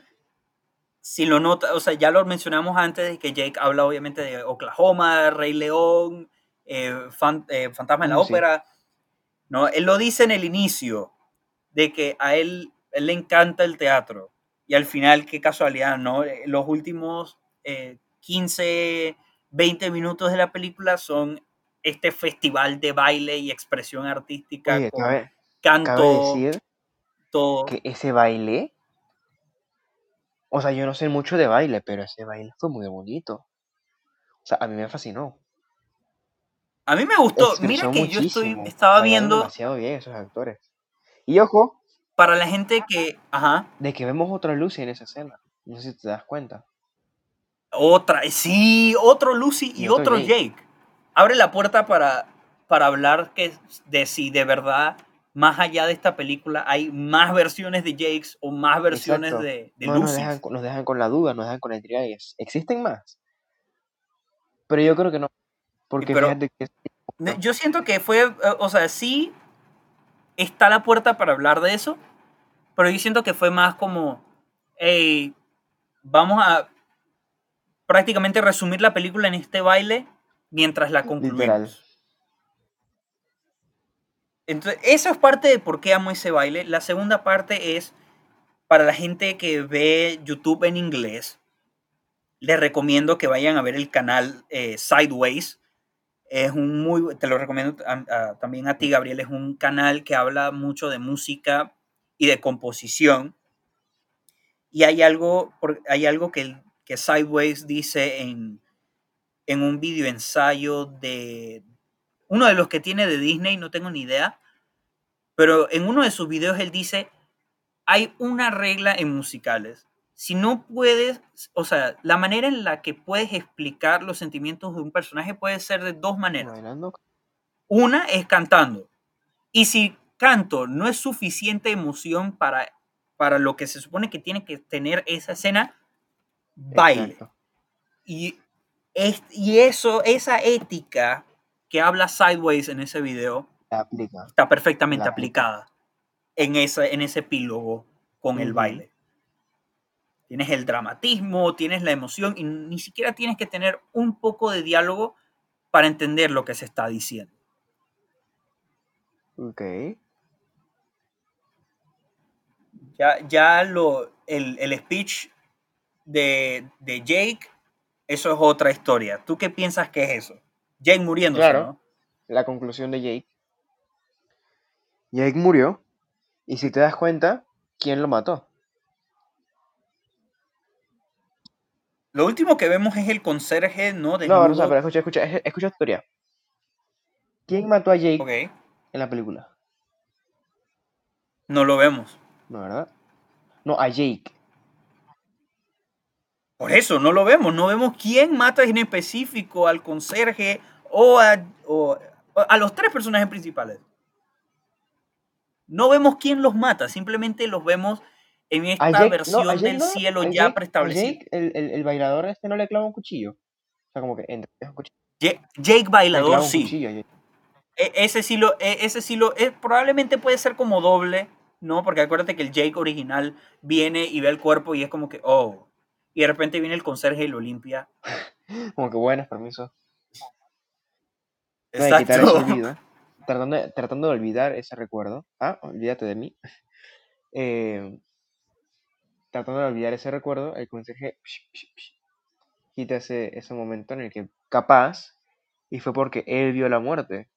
Si lo nota, o sea, ya lo mencionamos antes de que Jake habla obviamente de Oklahoma, Rey León, eh, Fan- eh, Fantasma en la Mm, sí. Ópera. ¿no? Él lo dice en el inicio, de que a él, él le encanta el teatro. Y al final, qué casualidad, ¿no? Eh, Los últimos eh, 15, 20 minutos de la película son este festival de baile y expresión artística Oye, con cabe, cabe canto, decir todo. que ese baile, o sea, yo no sé mucho de baile, pero ese baile fue muy bonito. O sea, a mí me fascinó. A mí me gustó. Mira que yo estoy, estaba viendo demasiado bien esos actores. Y ojo, para la gente que, ajá, de que vemos otra Lucy en esa escena. No sé si te das cuenta. otra, sí, otro Lucy y, Y otro otro Jake. Abre la puerta para, para hablar que, de si de verdad, más allá de esta película, hay más versiones de Jakes o más versiones Exacto. de, de No, nos dejan, con- nos dejan con la duda, nos dejan con y es- ¿Existen más? Pero yo creo que no. Porque pero- fíjate que Yo siento que fue, eh, o sea, sí está la puerta para hablar de eso, pero yo siento que fue más como, hey, vamos a prácticamente resumir la película en este baile mientras la concluimos. Literal. Entonces, eso es parte de por qué amo ese baile. La segunda parte es para la gente que ve YouTube en inglés. Les recomiendo que vayan a ver el canal eh, Sideways. Es un muy, te lo recomiendo también a ti, Gabriel. Es un canal que habla mucho de música y de composición. Y hay algo, hay algo que, que Sideways dice en, en un video ensayo de uno de los que tiene de Disney, no tengo ni idea, pero en uno de sus videos él dice, hay una regla en musicales. si no puedes, o sea, la manera en la que puedes explicar los sentimientos de un personaje puede ser de dos maneras. Bailando. Una es cantando. Y si canto no es suficiente emoción para, para lo que se supone que tiene que tener esa escena, baile. Y, es, y eso, esa ética que habla Sideways en ese video, La aplica. está perfectamente La aplicada en, esa, en ese epílogo con el baile. Tienes el dramatismo, tienes la emoción y ni siquiera tienes que tener un poco de diálogo para entender lo que se está diciendo. Ok. Ya, ya lo, el, el speech de, de Jake, eso es otra historia. ¿Tú qué piensas que es eso? Jake muriéndose, Claro. ¿no? La conclusión de Jake. Jake murió. Y si te das cuenta, ¿quién lo mató? Lo último que vemos es el conserje, ¿no? No, Desnudo. no, pero escucha, escucha, es- escucha tu teoría. ¿Quién mató a Jake en la película? no lo vemos. No, ¿verdad? No, a Jake. Por eso, no lo vemos. No vemos quién mata en específico al conserje o a, o a los tres personajes principales. No vemos quién los mata, simplemente los vemos en esta Jake, versión del no, cielo ya Jake- preestablecida. Jake, el, el, el bailador este no le clava un cuchillo. O sea, como que entra, es un cuchillo. Ja- Jake Bailador, sí. cuchillo. E- ese sí lo, e- ese sí lo, eh, probablemente puede ser como doble, ¿no? Porque acuérdate que el Jake original viene y ve el cuerpo y es como que, oh. Y de repente viene el conserje y lo limpia. Como que buenas, permiso. Exacto. Tratando de, tratando de olvidar ese recuerdo. Ah, olvídate de mí. Eh, tratando de olvidar ese recuerdo, el conserje psh, psh, psh, quita ese, ese momento en el que capaz, y fue porque él vio la muerte.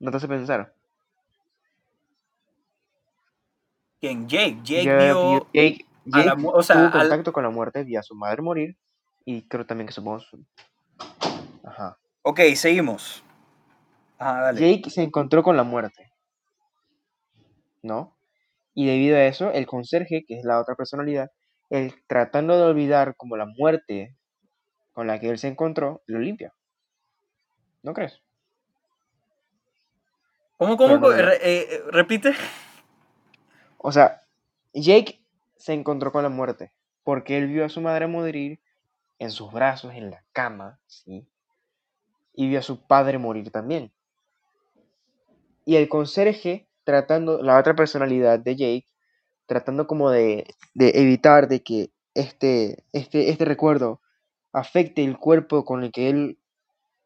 ¿No te hace pensar? ¿Quién? Jake. Jake Ya vio Jake, la Jake mu- o sea, tuvo al- contacto con la muerte, vio a su madre morir, y creo también que supongo su... Ajá. Ok, seguimos. Ah, dale. Jake se encontró con la muerte. ¿No? Y debido a eso, el conserje, que es la otra personalidad, él tratando de olvidar como la muerte con la que él se encontró, lo limpia. ¿No crees? ¿Cómo, cómo? No Re- eh, eh, repite. O sea, Jake se encontró con la muerte porque él vio a su madre morir en sus brazos, en la cama, ¿sí? Y vio a su padre morir también. Y el conserje, tratando, la otra personalidad de Jake, tratando como de, de evitar de que este, este, este recuerdo afecte el cuerpo con el que él,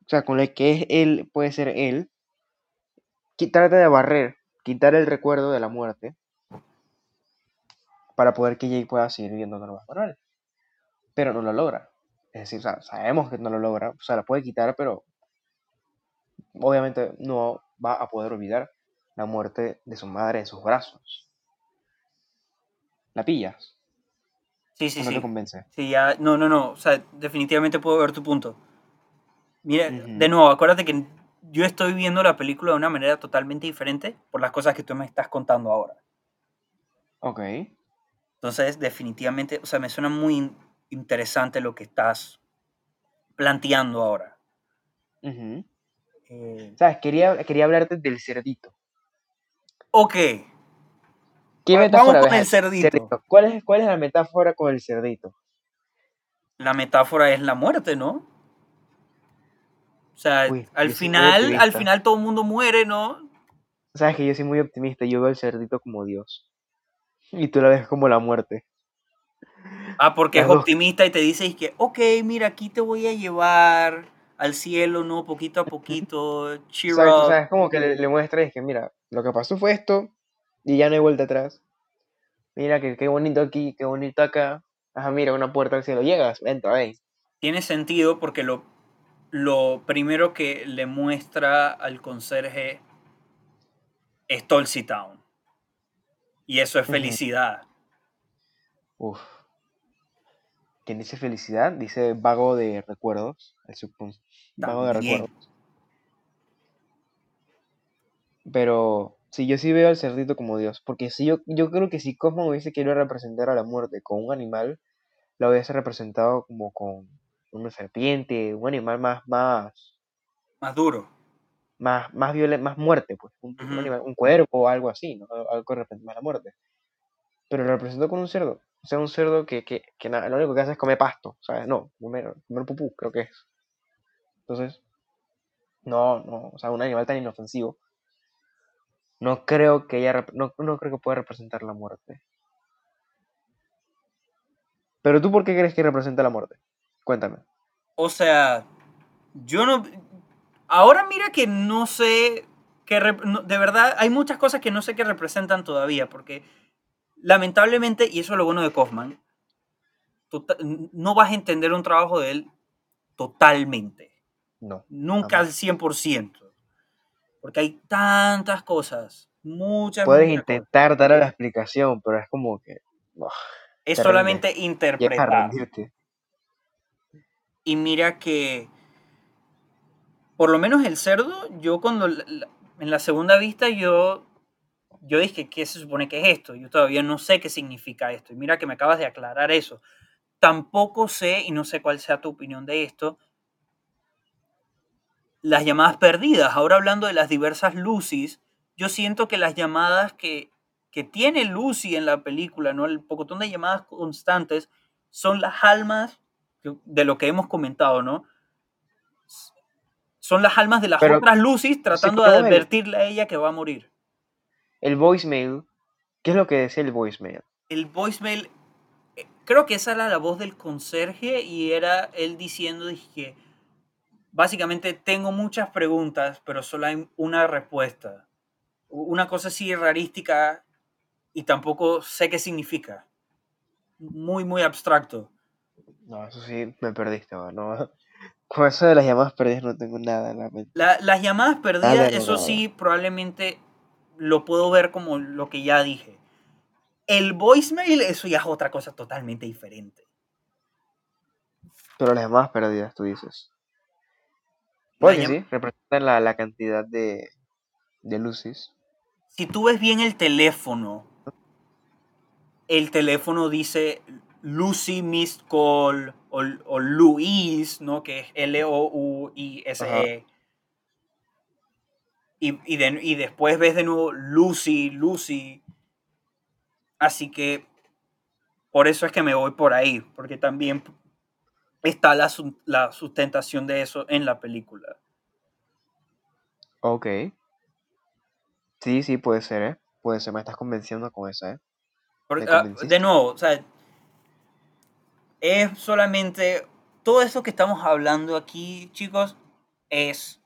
o sea, con el que es él, puede ser él, que trata de barrer, quitar el recuerdo de la muerte para poder que Jake pueda seguir viviendo normal. Pero no lo logra. Es decir, sabemos que no lo logra, o sea, la puede quitar, pero obviamente no va a poder olvidar la muerte de su madre en sus brazos. ¿La pillas? Sí, ¿O sí, no te sí. convence? Sí, ya. No, no, no. O sea, definitivamente puedo ver tu punto. Mira, de nuevo, acuérdate que yo estoy viendo la película de una manera totalmente diferente por las cosas que tú me estás contando ahora. Ok. Entonces, definitivamente, o sea, me suena muy in- interesante lo que estás planteando ahora. Ujú. Eh, ¿Sabes? Quería, quería hablarte del cerdito. ok, ¿Qué Va- vamos con el cerdito. ¿Cuál es, ¿Cuál es la metáfora con el cerdito? la metáfora es la muerte, ¿no? O sea, Uy, al final, al final todo el mundo muere, ¿no? Sabes que yo soy muy optimista, yo veo al cerdito como Dios. Y tú la ves como la muerte. Ah, porque Las es dos. optimista y te dice y que, ok, mira, aquí te voy a llevar al cielo, ¿no? Poquito a poquito, cheer Exacto, o up. sea, es como que le, le muestra y es que, mira, lo que pasó fue esto y ya no hay vuelta atrás. Mira, que qué bonito aquí, qué bonito acá. Ajá, mira, una puerta al cielo. Llegas, entra, ven. Tiene sentido porque lo, lo primero que le muestra al conserje es Tulsi Town. Y eso es felicidad. Uf. Quien dice felicidad, dice vago de recuerdos. El subconsciente. Vago de recuerdos. Pero Sí, yo sí veo al cerdito como Dios, porque si yo, yo creo que si Cosmo hubiese querido representar a la muerte con un animal, la hubiese representado como con una serpiente, un animal más, más, Más duro. más, más violento, más muerte, pues, un, un Ujú. animal, un cuervo o algo así, ¿no? Al- Algo que representa más la muerte. Pero lo representó con un cerdo. O sea, un cerdo que, que, que nada, lo único que hace es comer pasto, ¿sabes? No, comer, comer pupú, creo que es. Entonces, no, no, o sea, un animal tan inofensivo. No creo que ella, no, no creo que pueda representar la muerte. Pero tú, ¿por qué crees que representa la muerte? Cuéntame. O sea, yo no. Ahora mira que no sé. Que de verdad, hay muchas cosas que no sé qué representan todavía, porque lamentablemente, y eso es lo bueno de Kaufman, tota- no vas a entender un trabajo de él totalmente. No. Nunca al Jamás. 100%. Porque hay tantas cosas. Muchas, Puedes muchas cosas. intentar dar la explicación, pero es como que Es te solamente a interpretar. Y mira que, por lo menos el cerdo, yo cuando en la segunda vista yo, yo dije, ¿qué se supone que es esto? Yo todavía no sé qué significa esto. Y mira que me acabas de aclarar eso. Tampoco sé, y no sé cuál sea tu opinión de esto, las llamadas perdidas. Ahora hablando de las diversas Lucys, yo siento que las llamadas que, que tiene Lucy en la película, ¿no? El pocotón de llamadas constantes, son las almas de lo que hemos comentado, ¿no? Son las almas de las Pero otras Lucys tratando de advertirle a ella que va a morir. El voicemail, ¿qué es lo que decía el voicemail? El voicemail, eh, creo que esa era la voz del conserje y era él diciendo dije, básicamente tengo muchas preguntas, pero solo hay una respuesta. Una cosa así rarística y tampoco sé qué significa. Muy, muy abstracto. No, eso sí, me perdiste, no. Con eso de las llamadas perdidas no tengo nada en la mente. La- las llamadas perdidas, Dale, eso sí, probablemente lo puedo ver como lo que ya dije. El voicemail, eso ya es otra cosa totalmente diferente. Pero las llamadas perdidas, tú dices. Llam- sí, representan la, la cantidad de, de luces. Si tú ves bien el teléfono, el teléfono dice Lucy Missed Call o, o Luis, ¿no? Que es L-O-U-I-S-E. Y, y, de- y después ves de nuevo Lucy, Lucy. Así que por eso es que me voy por ahí, porque también está la, la sustentación de eso en la película. Ok. Sí, sí, puede ser, ¿eh? Puede ser, me estás convenciendo con esa, ¿eh? Porque, ah, de nuevo, o sea, es solamente todo eso que estamos hablando aquí, chicos, es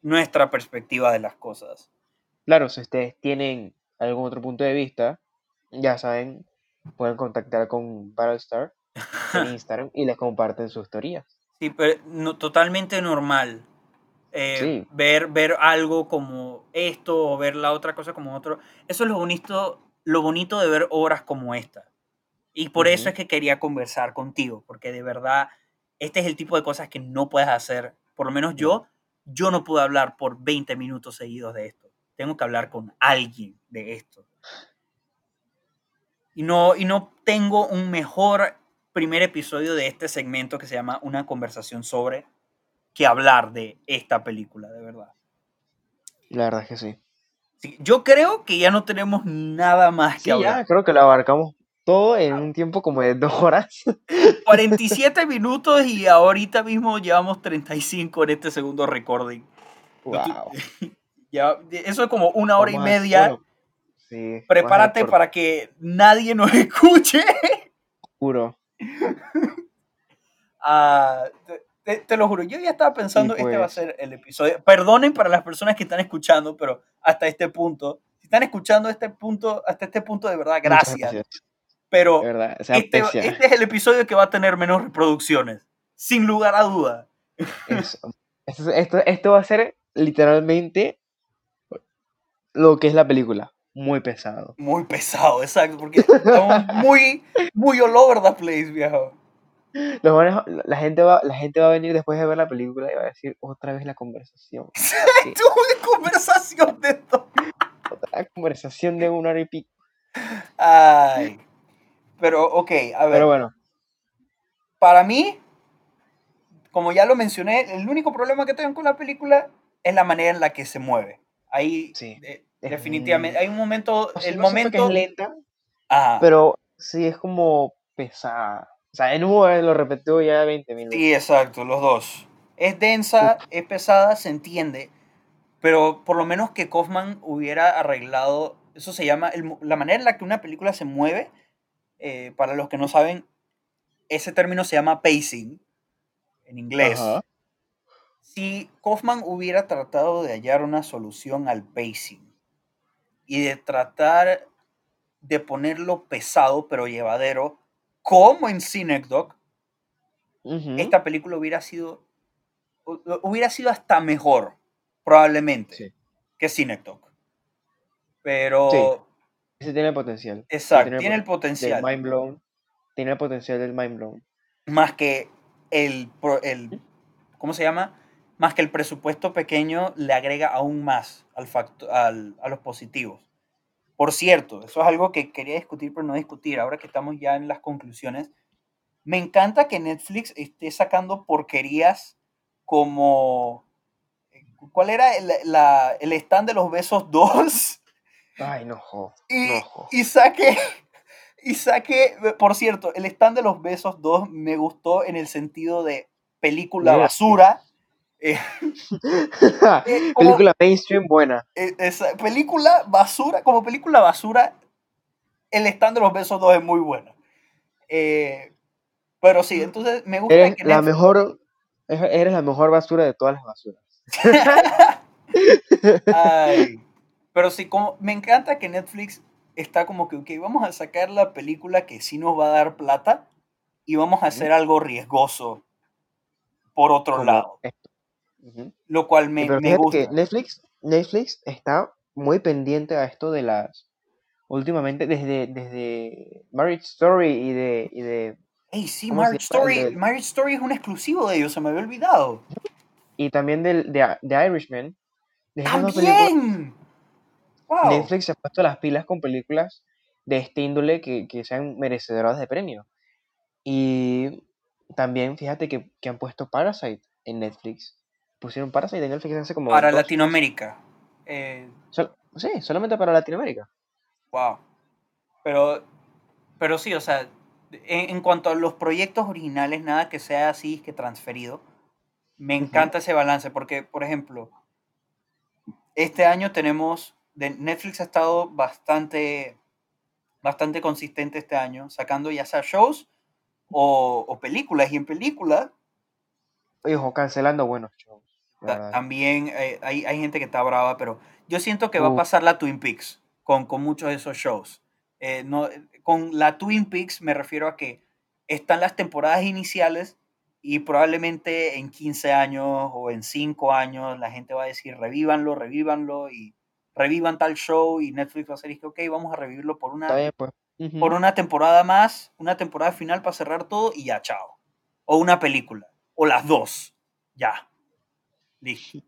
nuestra perspectiva de las cosas. Claro, si ustedes tienen algún otro punto de vista, ya saben, pueden contactar con Battlestar en Instagram y les comparten sus teorías. Sí, pero no, totalmente normal. eh, Sí. ver, ver algo como esto o ver la otra cosa como otro. Eso es lo bonito, lo bonito de ver obras como esta. Y por eso Ujú. es que quería conversar contigo, porque de verdad, este es el tipo de cosas que no puedes hacer. Por lo menos yo, yo no puedo hablar por 20 minutos seguidos de esto. Tengo que hablar con alguien de esto. Y no, y no tengo un mejor primer episodio de este segmento que se llama Una conversación sobre que hablar de esta película, de verdad. La verdad es que sí. Sí, yo creo que ya no tenemos nada más que hablar. ya, creo que lo abarcamos todo en un tiempo como de dos horas. 47 minutos y ahorita mismo llevamos 35 en este segundo recording. Wow. Ya, eso es como una hora y media. Sí, Prepárate para que nadie nos escuche. puro. Ah, te, te- te lo juro, yo ya estaba pensando, este va a pues- ser el episodio. Perdonen para las personas que están escuchando, pero hasta este punto, si están escuchando este punto, hasta este punto, de verdad, gracias. gracias. Pero verdad, este, este es el episodio que va a tener menos reproducciones, sin lugar a duda. Eso. Esto, esto, esto va a ser literalmente lo que es la película. Muy pesado. Muy pesado, exacto, porque estamos muy, muy all over the place, viejo. Los a- la, gente va, la gente va a venir después de ver la película y va a decir otra vez la conversación. ¿Qué? Tuve conversación de esto. conversación de una hora y pico. Ay. Pero, ok, a ver. Pero bueno, Para mí, como ya lo mencioné, el único problema que tengo con la película es la manera en la que se mueve. Ahí, Sí, eh, definitivamente, hay un momento, el no siento que momento... es lenta, pero sí es como pesada. O sea, en Uber lo repetió ya 20 mil veces. Sí, exacto, los dos. Es densa, es pesada, se entiende, pero por lo menos que Kaufman hubiera arreglado, eso se llama, el la manera en la que una película se mueve, eh, para los que no saben, ese término se llama pacing en inglés. Ajá. Si Kaufman hubiera tratado de hallar una solución al pacing y de tratar de ponerlo pesado pero llevadero, como en Synecdoche, Ujú. esta película hubiera sido hu- hubiera sido hasta mejor probablemente Sí. que Synecdoche. Pero Sí. Ese tiene el potencial. Exacto, tiene el Del potencial mind blown. Tiene el potencial del mind blown. más que el el ¿cómo se llama? Más que el presupuesto pequeño le agrega aún más al al- a los positivos. Por cierto, eso es algo que quería discutir pero no discutir. Ahora que estamos ya en las conclusiones, me encanta que Netflix esté sacando porquerías como ¿cuál era el, la- el stand de los besos 2? Ay, no, jo, Y, no, jo. y saque, y saque, por cierto, el stand de los besos 2 me gustó en el sentido de película basura. Eh, como- Película mainstream buena. eh, esa película basura, como película basura, el stand de los besos 2 es muy bueno. Eh, pero sí, entonces me gusta Eres que la Netflix- mejor, eres la mejor basura de todas las basuras. Ay, pero sí, como me encanta que Netflix está como que, ok, vamos a sacar la película que sí nos va a dar plata y vamos a hacer algo riesgoso por otro Como lado, lo cual me, Pero me gusta. que Netflix, Netflix está muy pendiente a esto de las. Últimamente, desde, desde Marriage Story y de, y de. Ey, sí, ¿cómo se Marriage Story, Marriage Story es un exclusivo de ellos, se me había olvidado. Y también del, de, de Irishman. ¡También! ¡Wow! Netflix se ha puesto las pilas con películas de este índole que, que sean merecedoras de premio. Y también fíjate que, que han puesto Parasite en Netflix. Pusieron Parasite en Netflix hace como. Para dos- Latinoamérica. Eh, sol- sí, solamente para Latinoamérica. Wow. Pero, pero sí, o sea, en, en cuanto a los proyectos originales, nada que sea así que transferido. Me encanta ese balance porque, por ejemplo, este año tenemos, de Netflix ha estado bastante, bastante consistente este año, sacando ya sea shows o, o películas. Y en películas Y ojo, cancelando buenos shows. Ta- también eh, hay, hay gente que está brava, pero yo siento que va a Uh. pasar la Twin Peaks con, con muchos de esos shows. Eh, no, con la Twin Peaks me refiero a que están las temporadas iniciales y probablemente en 15 años o en 5 años la gente va a decir revívanlo, revívanlo y revivan tal show y Netflix va a decir que ok, vamos a revivirlo por una, bien, pues. Ujú. por una temporada más, una temporada final para cerrar todo y ya, chao. O una película, o las dos, ya. Listo.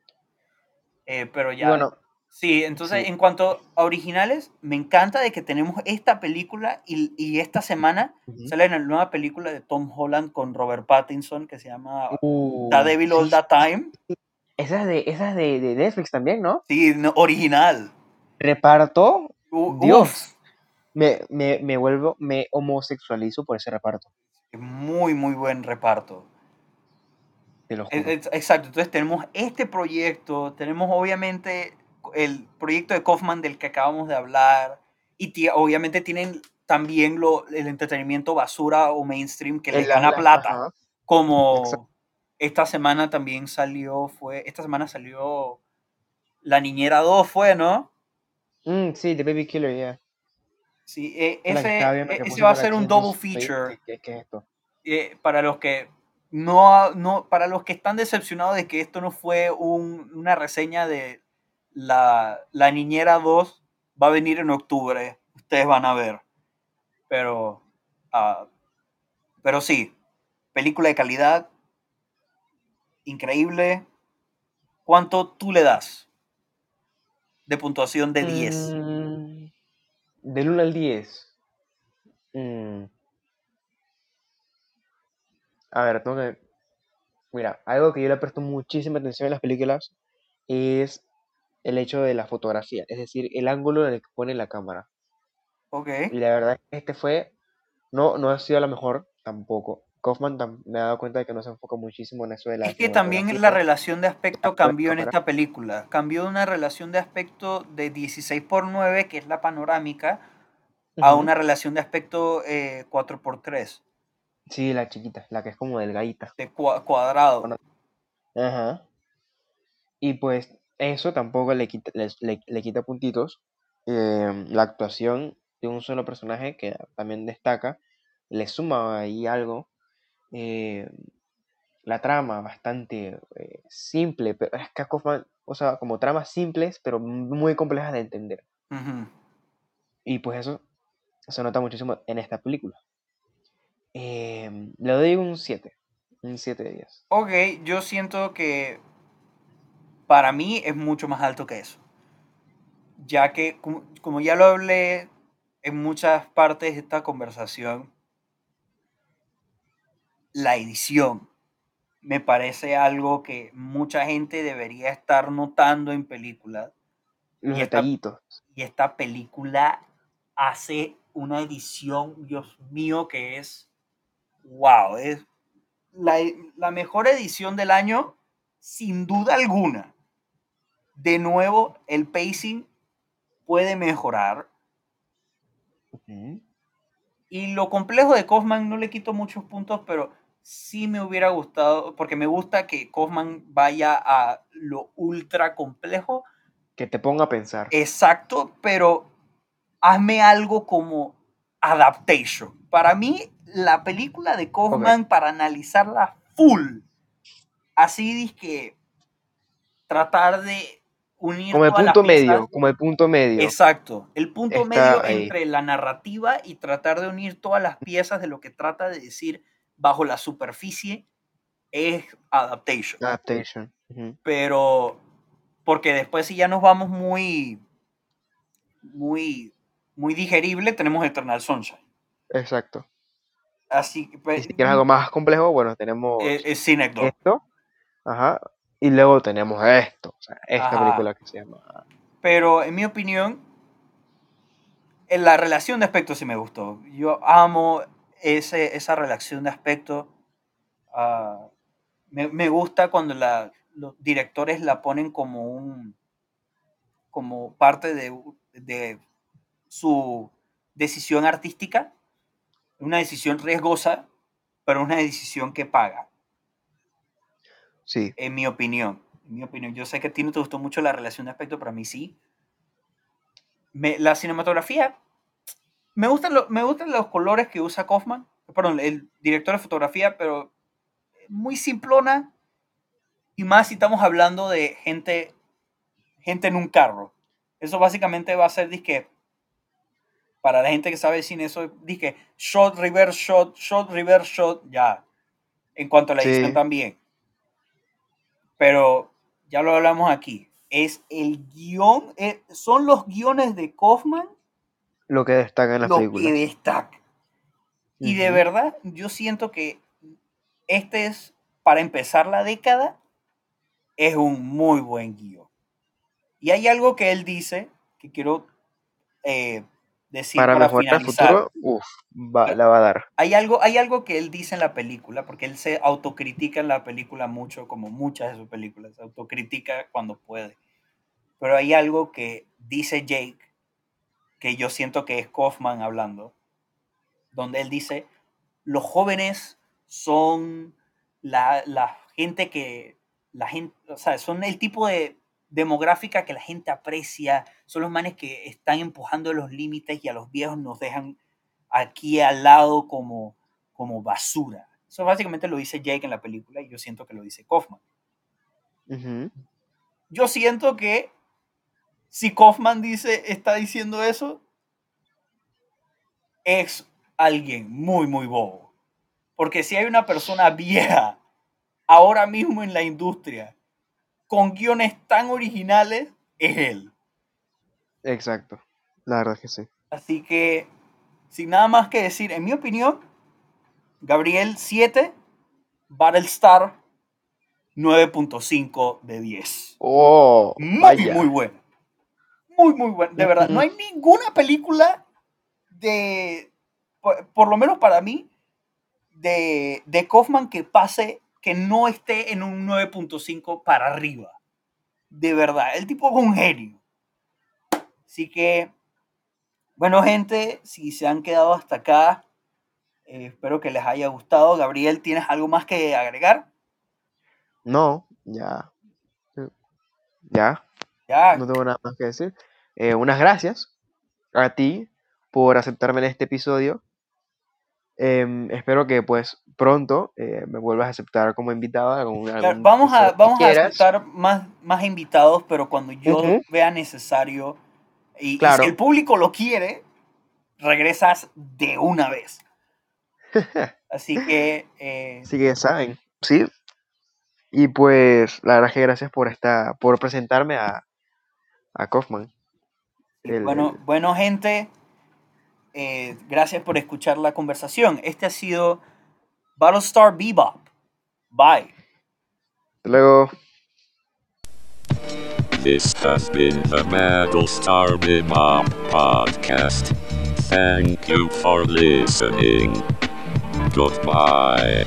Eh, pero ya. bueno, sí, entonces sí. en cuanto a originales, me encanta de que tenemos esta película y, y esta semana Ujú. sale la nueva película de Tom Holland con Robert Pattinson que se llama Uh, The Devil All That Time. Esa es de, esa es de, de Netflix también, ¿no? Sí, no, original. Reparto. Dios. Me, me, me vuelvo, me homosexualizo por ese reparto. muy, muy buen reparto. Te lo E- juro. Exacto, entonces tenemos este proyecto, tenemos obviamente el proyecto de Kaufman del que acabamos de hablar, y obviamente tienen también lo, el entretenimiento basura o mainstream que les gana la- plata, ajá. como Exacto. esta semana también salió, fue, esta semana salió La Niñera 2, fue, ¿no? Mm, sí, The Baby Killer, yeah. Sí, e- ese, ese va a ser un double feature. ¿Qué, qué es esto? eh, para los que no, no, para los que están decepcionados de que esto no fue un- una reseña de la, la Niñera 2, va a venir en octubre, ustedes van a ver. Pero, ah, pero sí, película de calidad, increíble. ¿Cuánto tú le das de puntuación de 10? Mm, Del 1 al 10. mm, A ver, tengo que... Mira, algo que yo le presto muchísima atención en las películas es el hecho de la fotografía, es decir, el ángulo en el que pone la cámara. Ok. Y la verdad es que este fue, no, no ha sido la mejor tampoco. Kaufman tam- me ha dado cuenta de que no se enfoca muchísimo en eso de la Es que también la relación de aspecto cambió en esta película. Cambió de una relación de aspecto de 16 por 9, que es la panorámica, a una relación de aspecto eh, 4 por 3 Sí, la chiquita, la que es como delgadita. de cua- cuadrado. Bueno, Ajá. Y pues eso tampoco le quita, le, le- le quita puntitos. Eh, la actuación de un solo personaje que también destaca, le suma ahí algo. Eh, la trama bastante eh, simple, pero es que o sea, como tramas simples, pero muy complejas de entender. Ujú. Y pues eso se nota muchísimo en esta película. Eh, le doy un 7, un 7 de 10. Ok, yo siento que para mí es mucho más alto que eso. Ya que, como, ya lo hablé en muchas partes de esta conversación, la edición me parece algo que mucha gente debería estar notando en películas. Los Y esta, y esta película hace una edición, Dios mío, que es wow, es la, la mejor edición del año, sin duda alguna. De nuevo, el pacing puede mejorar. Y lo complejo de Kaufman no le quito muchos puntos, pero sí me hubiera gustado, porque me gusta que Kaufman vaya a lo ultra complejo. Que te ponga a pensar. Exacto, pero hazme algo como adaptation. Para mí, la película de. Kaufman, para analizarla full, así que tratar de unir Como el punto piezas. medio, como el punto medio. Exacto, el punto Está medio ahí. entre la narrativa y tratar de unir todas las piezas de lo que trata de decir bajo la superficie es adaptation. Adaptation. Pero porque después si ya nos vamos muy muy muy digerible, tenemos Eternal Sunshine. Exacto. Así que pues, si quieres algo más complejo, bueno, tenemos eh, es Synecdoche. esto. Ajá. Y luego tenemos esto. O sea, esta Ajá. película que se llama. Pero en mi opinión, en la relación de aspectos sí me gustó. Yo amo ese, esa relación de aspectos. Ah, me, me gusta cuando la, los directores la ponen como un como parte de, de su decisión artística. Una decisión riesgosa, pero una decisión que paga, Sí. en mi opinión. En mi opinión. Yo sé que a ti no te gustó mucho la relación de aspectos, pero a mí sí. Me- la cinematografía, me gustan, lo- me gustan los colores que usa Kaufman, perdón, el director de fotografía, pero muy simplona. Y más si estamos hablando de gente, gente en un carro. Eso básicamente va a ser, disque, para la gente que sabe de cine, eso disque, shot, reverse shot, shot, reverse shot, ya. En cuanto a la edición Sí. también. Pero ya lo hablamos aquí. Es el guion, eh, son los guiones de Kaufman Lo que destaca en las lo que películas. destaca. Y de verdad, yo siento que este es, para empezar la década, es un muy buen guion. Y hay algo que él dice que quiero eh, decir Para para, mejorar el futuro, va, la va a dar. Hay algo, hay algo que él dice en la película, porque él se autocritica en la película mucho, como muchas de sus películas, se autocritica cuando puede. Pero hay algo que dice Jake, que yo siento que es Kaufman hablando, donde él dice, los jóvenes son la, la gente que, la gente, o sea, son el tipo de demográfica que la gente aprecia, son los manes que están empujando los límites y a los viejos nos dejan aquí al lado como, como basura. Eso básicamente lo dice Jake en la película y yo siento que lo dice Kaufman. Yo siento que si Kaufman dice, está diciendo eso, es alguien muy, muy bobo. Porque si hay una persona vieja ahora mismo en la industria con guiones tan originales, es él. Exacto. La verdad es que sí. Así que, sin nada más que decir, en mi opinión, Gabriel 7, Battlestar 9.5 de 10. Oh, Muy, vaya. muy bueno. Muy, muy bueno. De verdad, no hay ninguna película de, por, por lo menos para mí, de, de Kaufman que pase, que no esté en un 9.5 para arriba. De verdad, el tipo es un genio. Así que, bueno, gente, si se han quedado hasta acá, eh, espero que les haya gustado. Gabriel, ¿tienes algo más que agregar? No, ya. Ya, Ya, no tengo nada más que decir. Eh, unas gracias a ti por aceptarme en este episodio. Em, espero que pues pronto eh, me vuelvas a aceptar como invitada. Claro, vamos a, vamos a aceptar más, más invitados, pero cuando yo vea necesario y, y Claro. si el público lo quiere, regresas de una vez. Así que, eh, Así que saben, sí. Y pues la verdad es que gracias por esta, por presentarme a, a Kaufman. el- bueno, el- bueno, gente, eh, gracias por escuchar la conversación. Este ha sido Battlestar Bebop. Bye. Hasta luego. This has been the Battlestar Bebop podcast. Thank you for listening. Goodbye.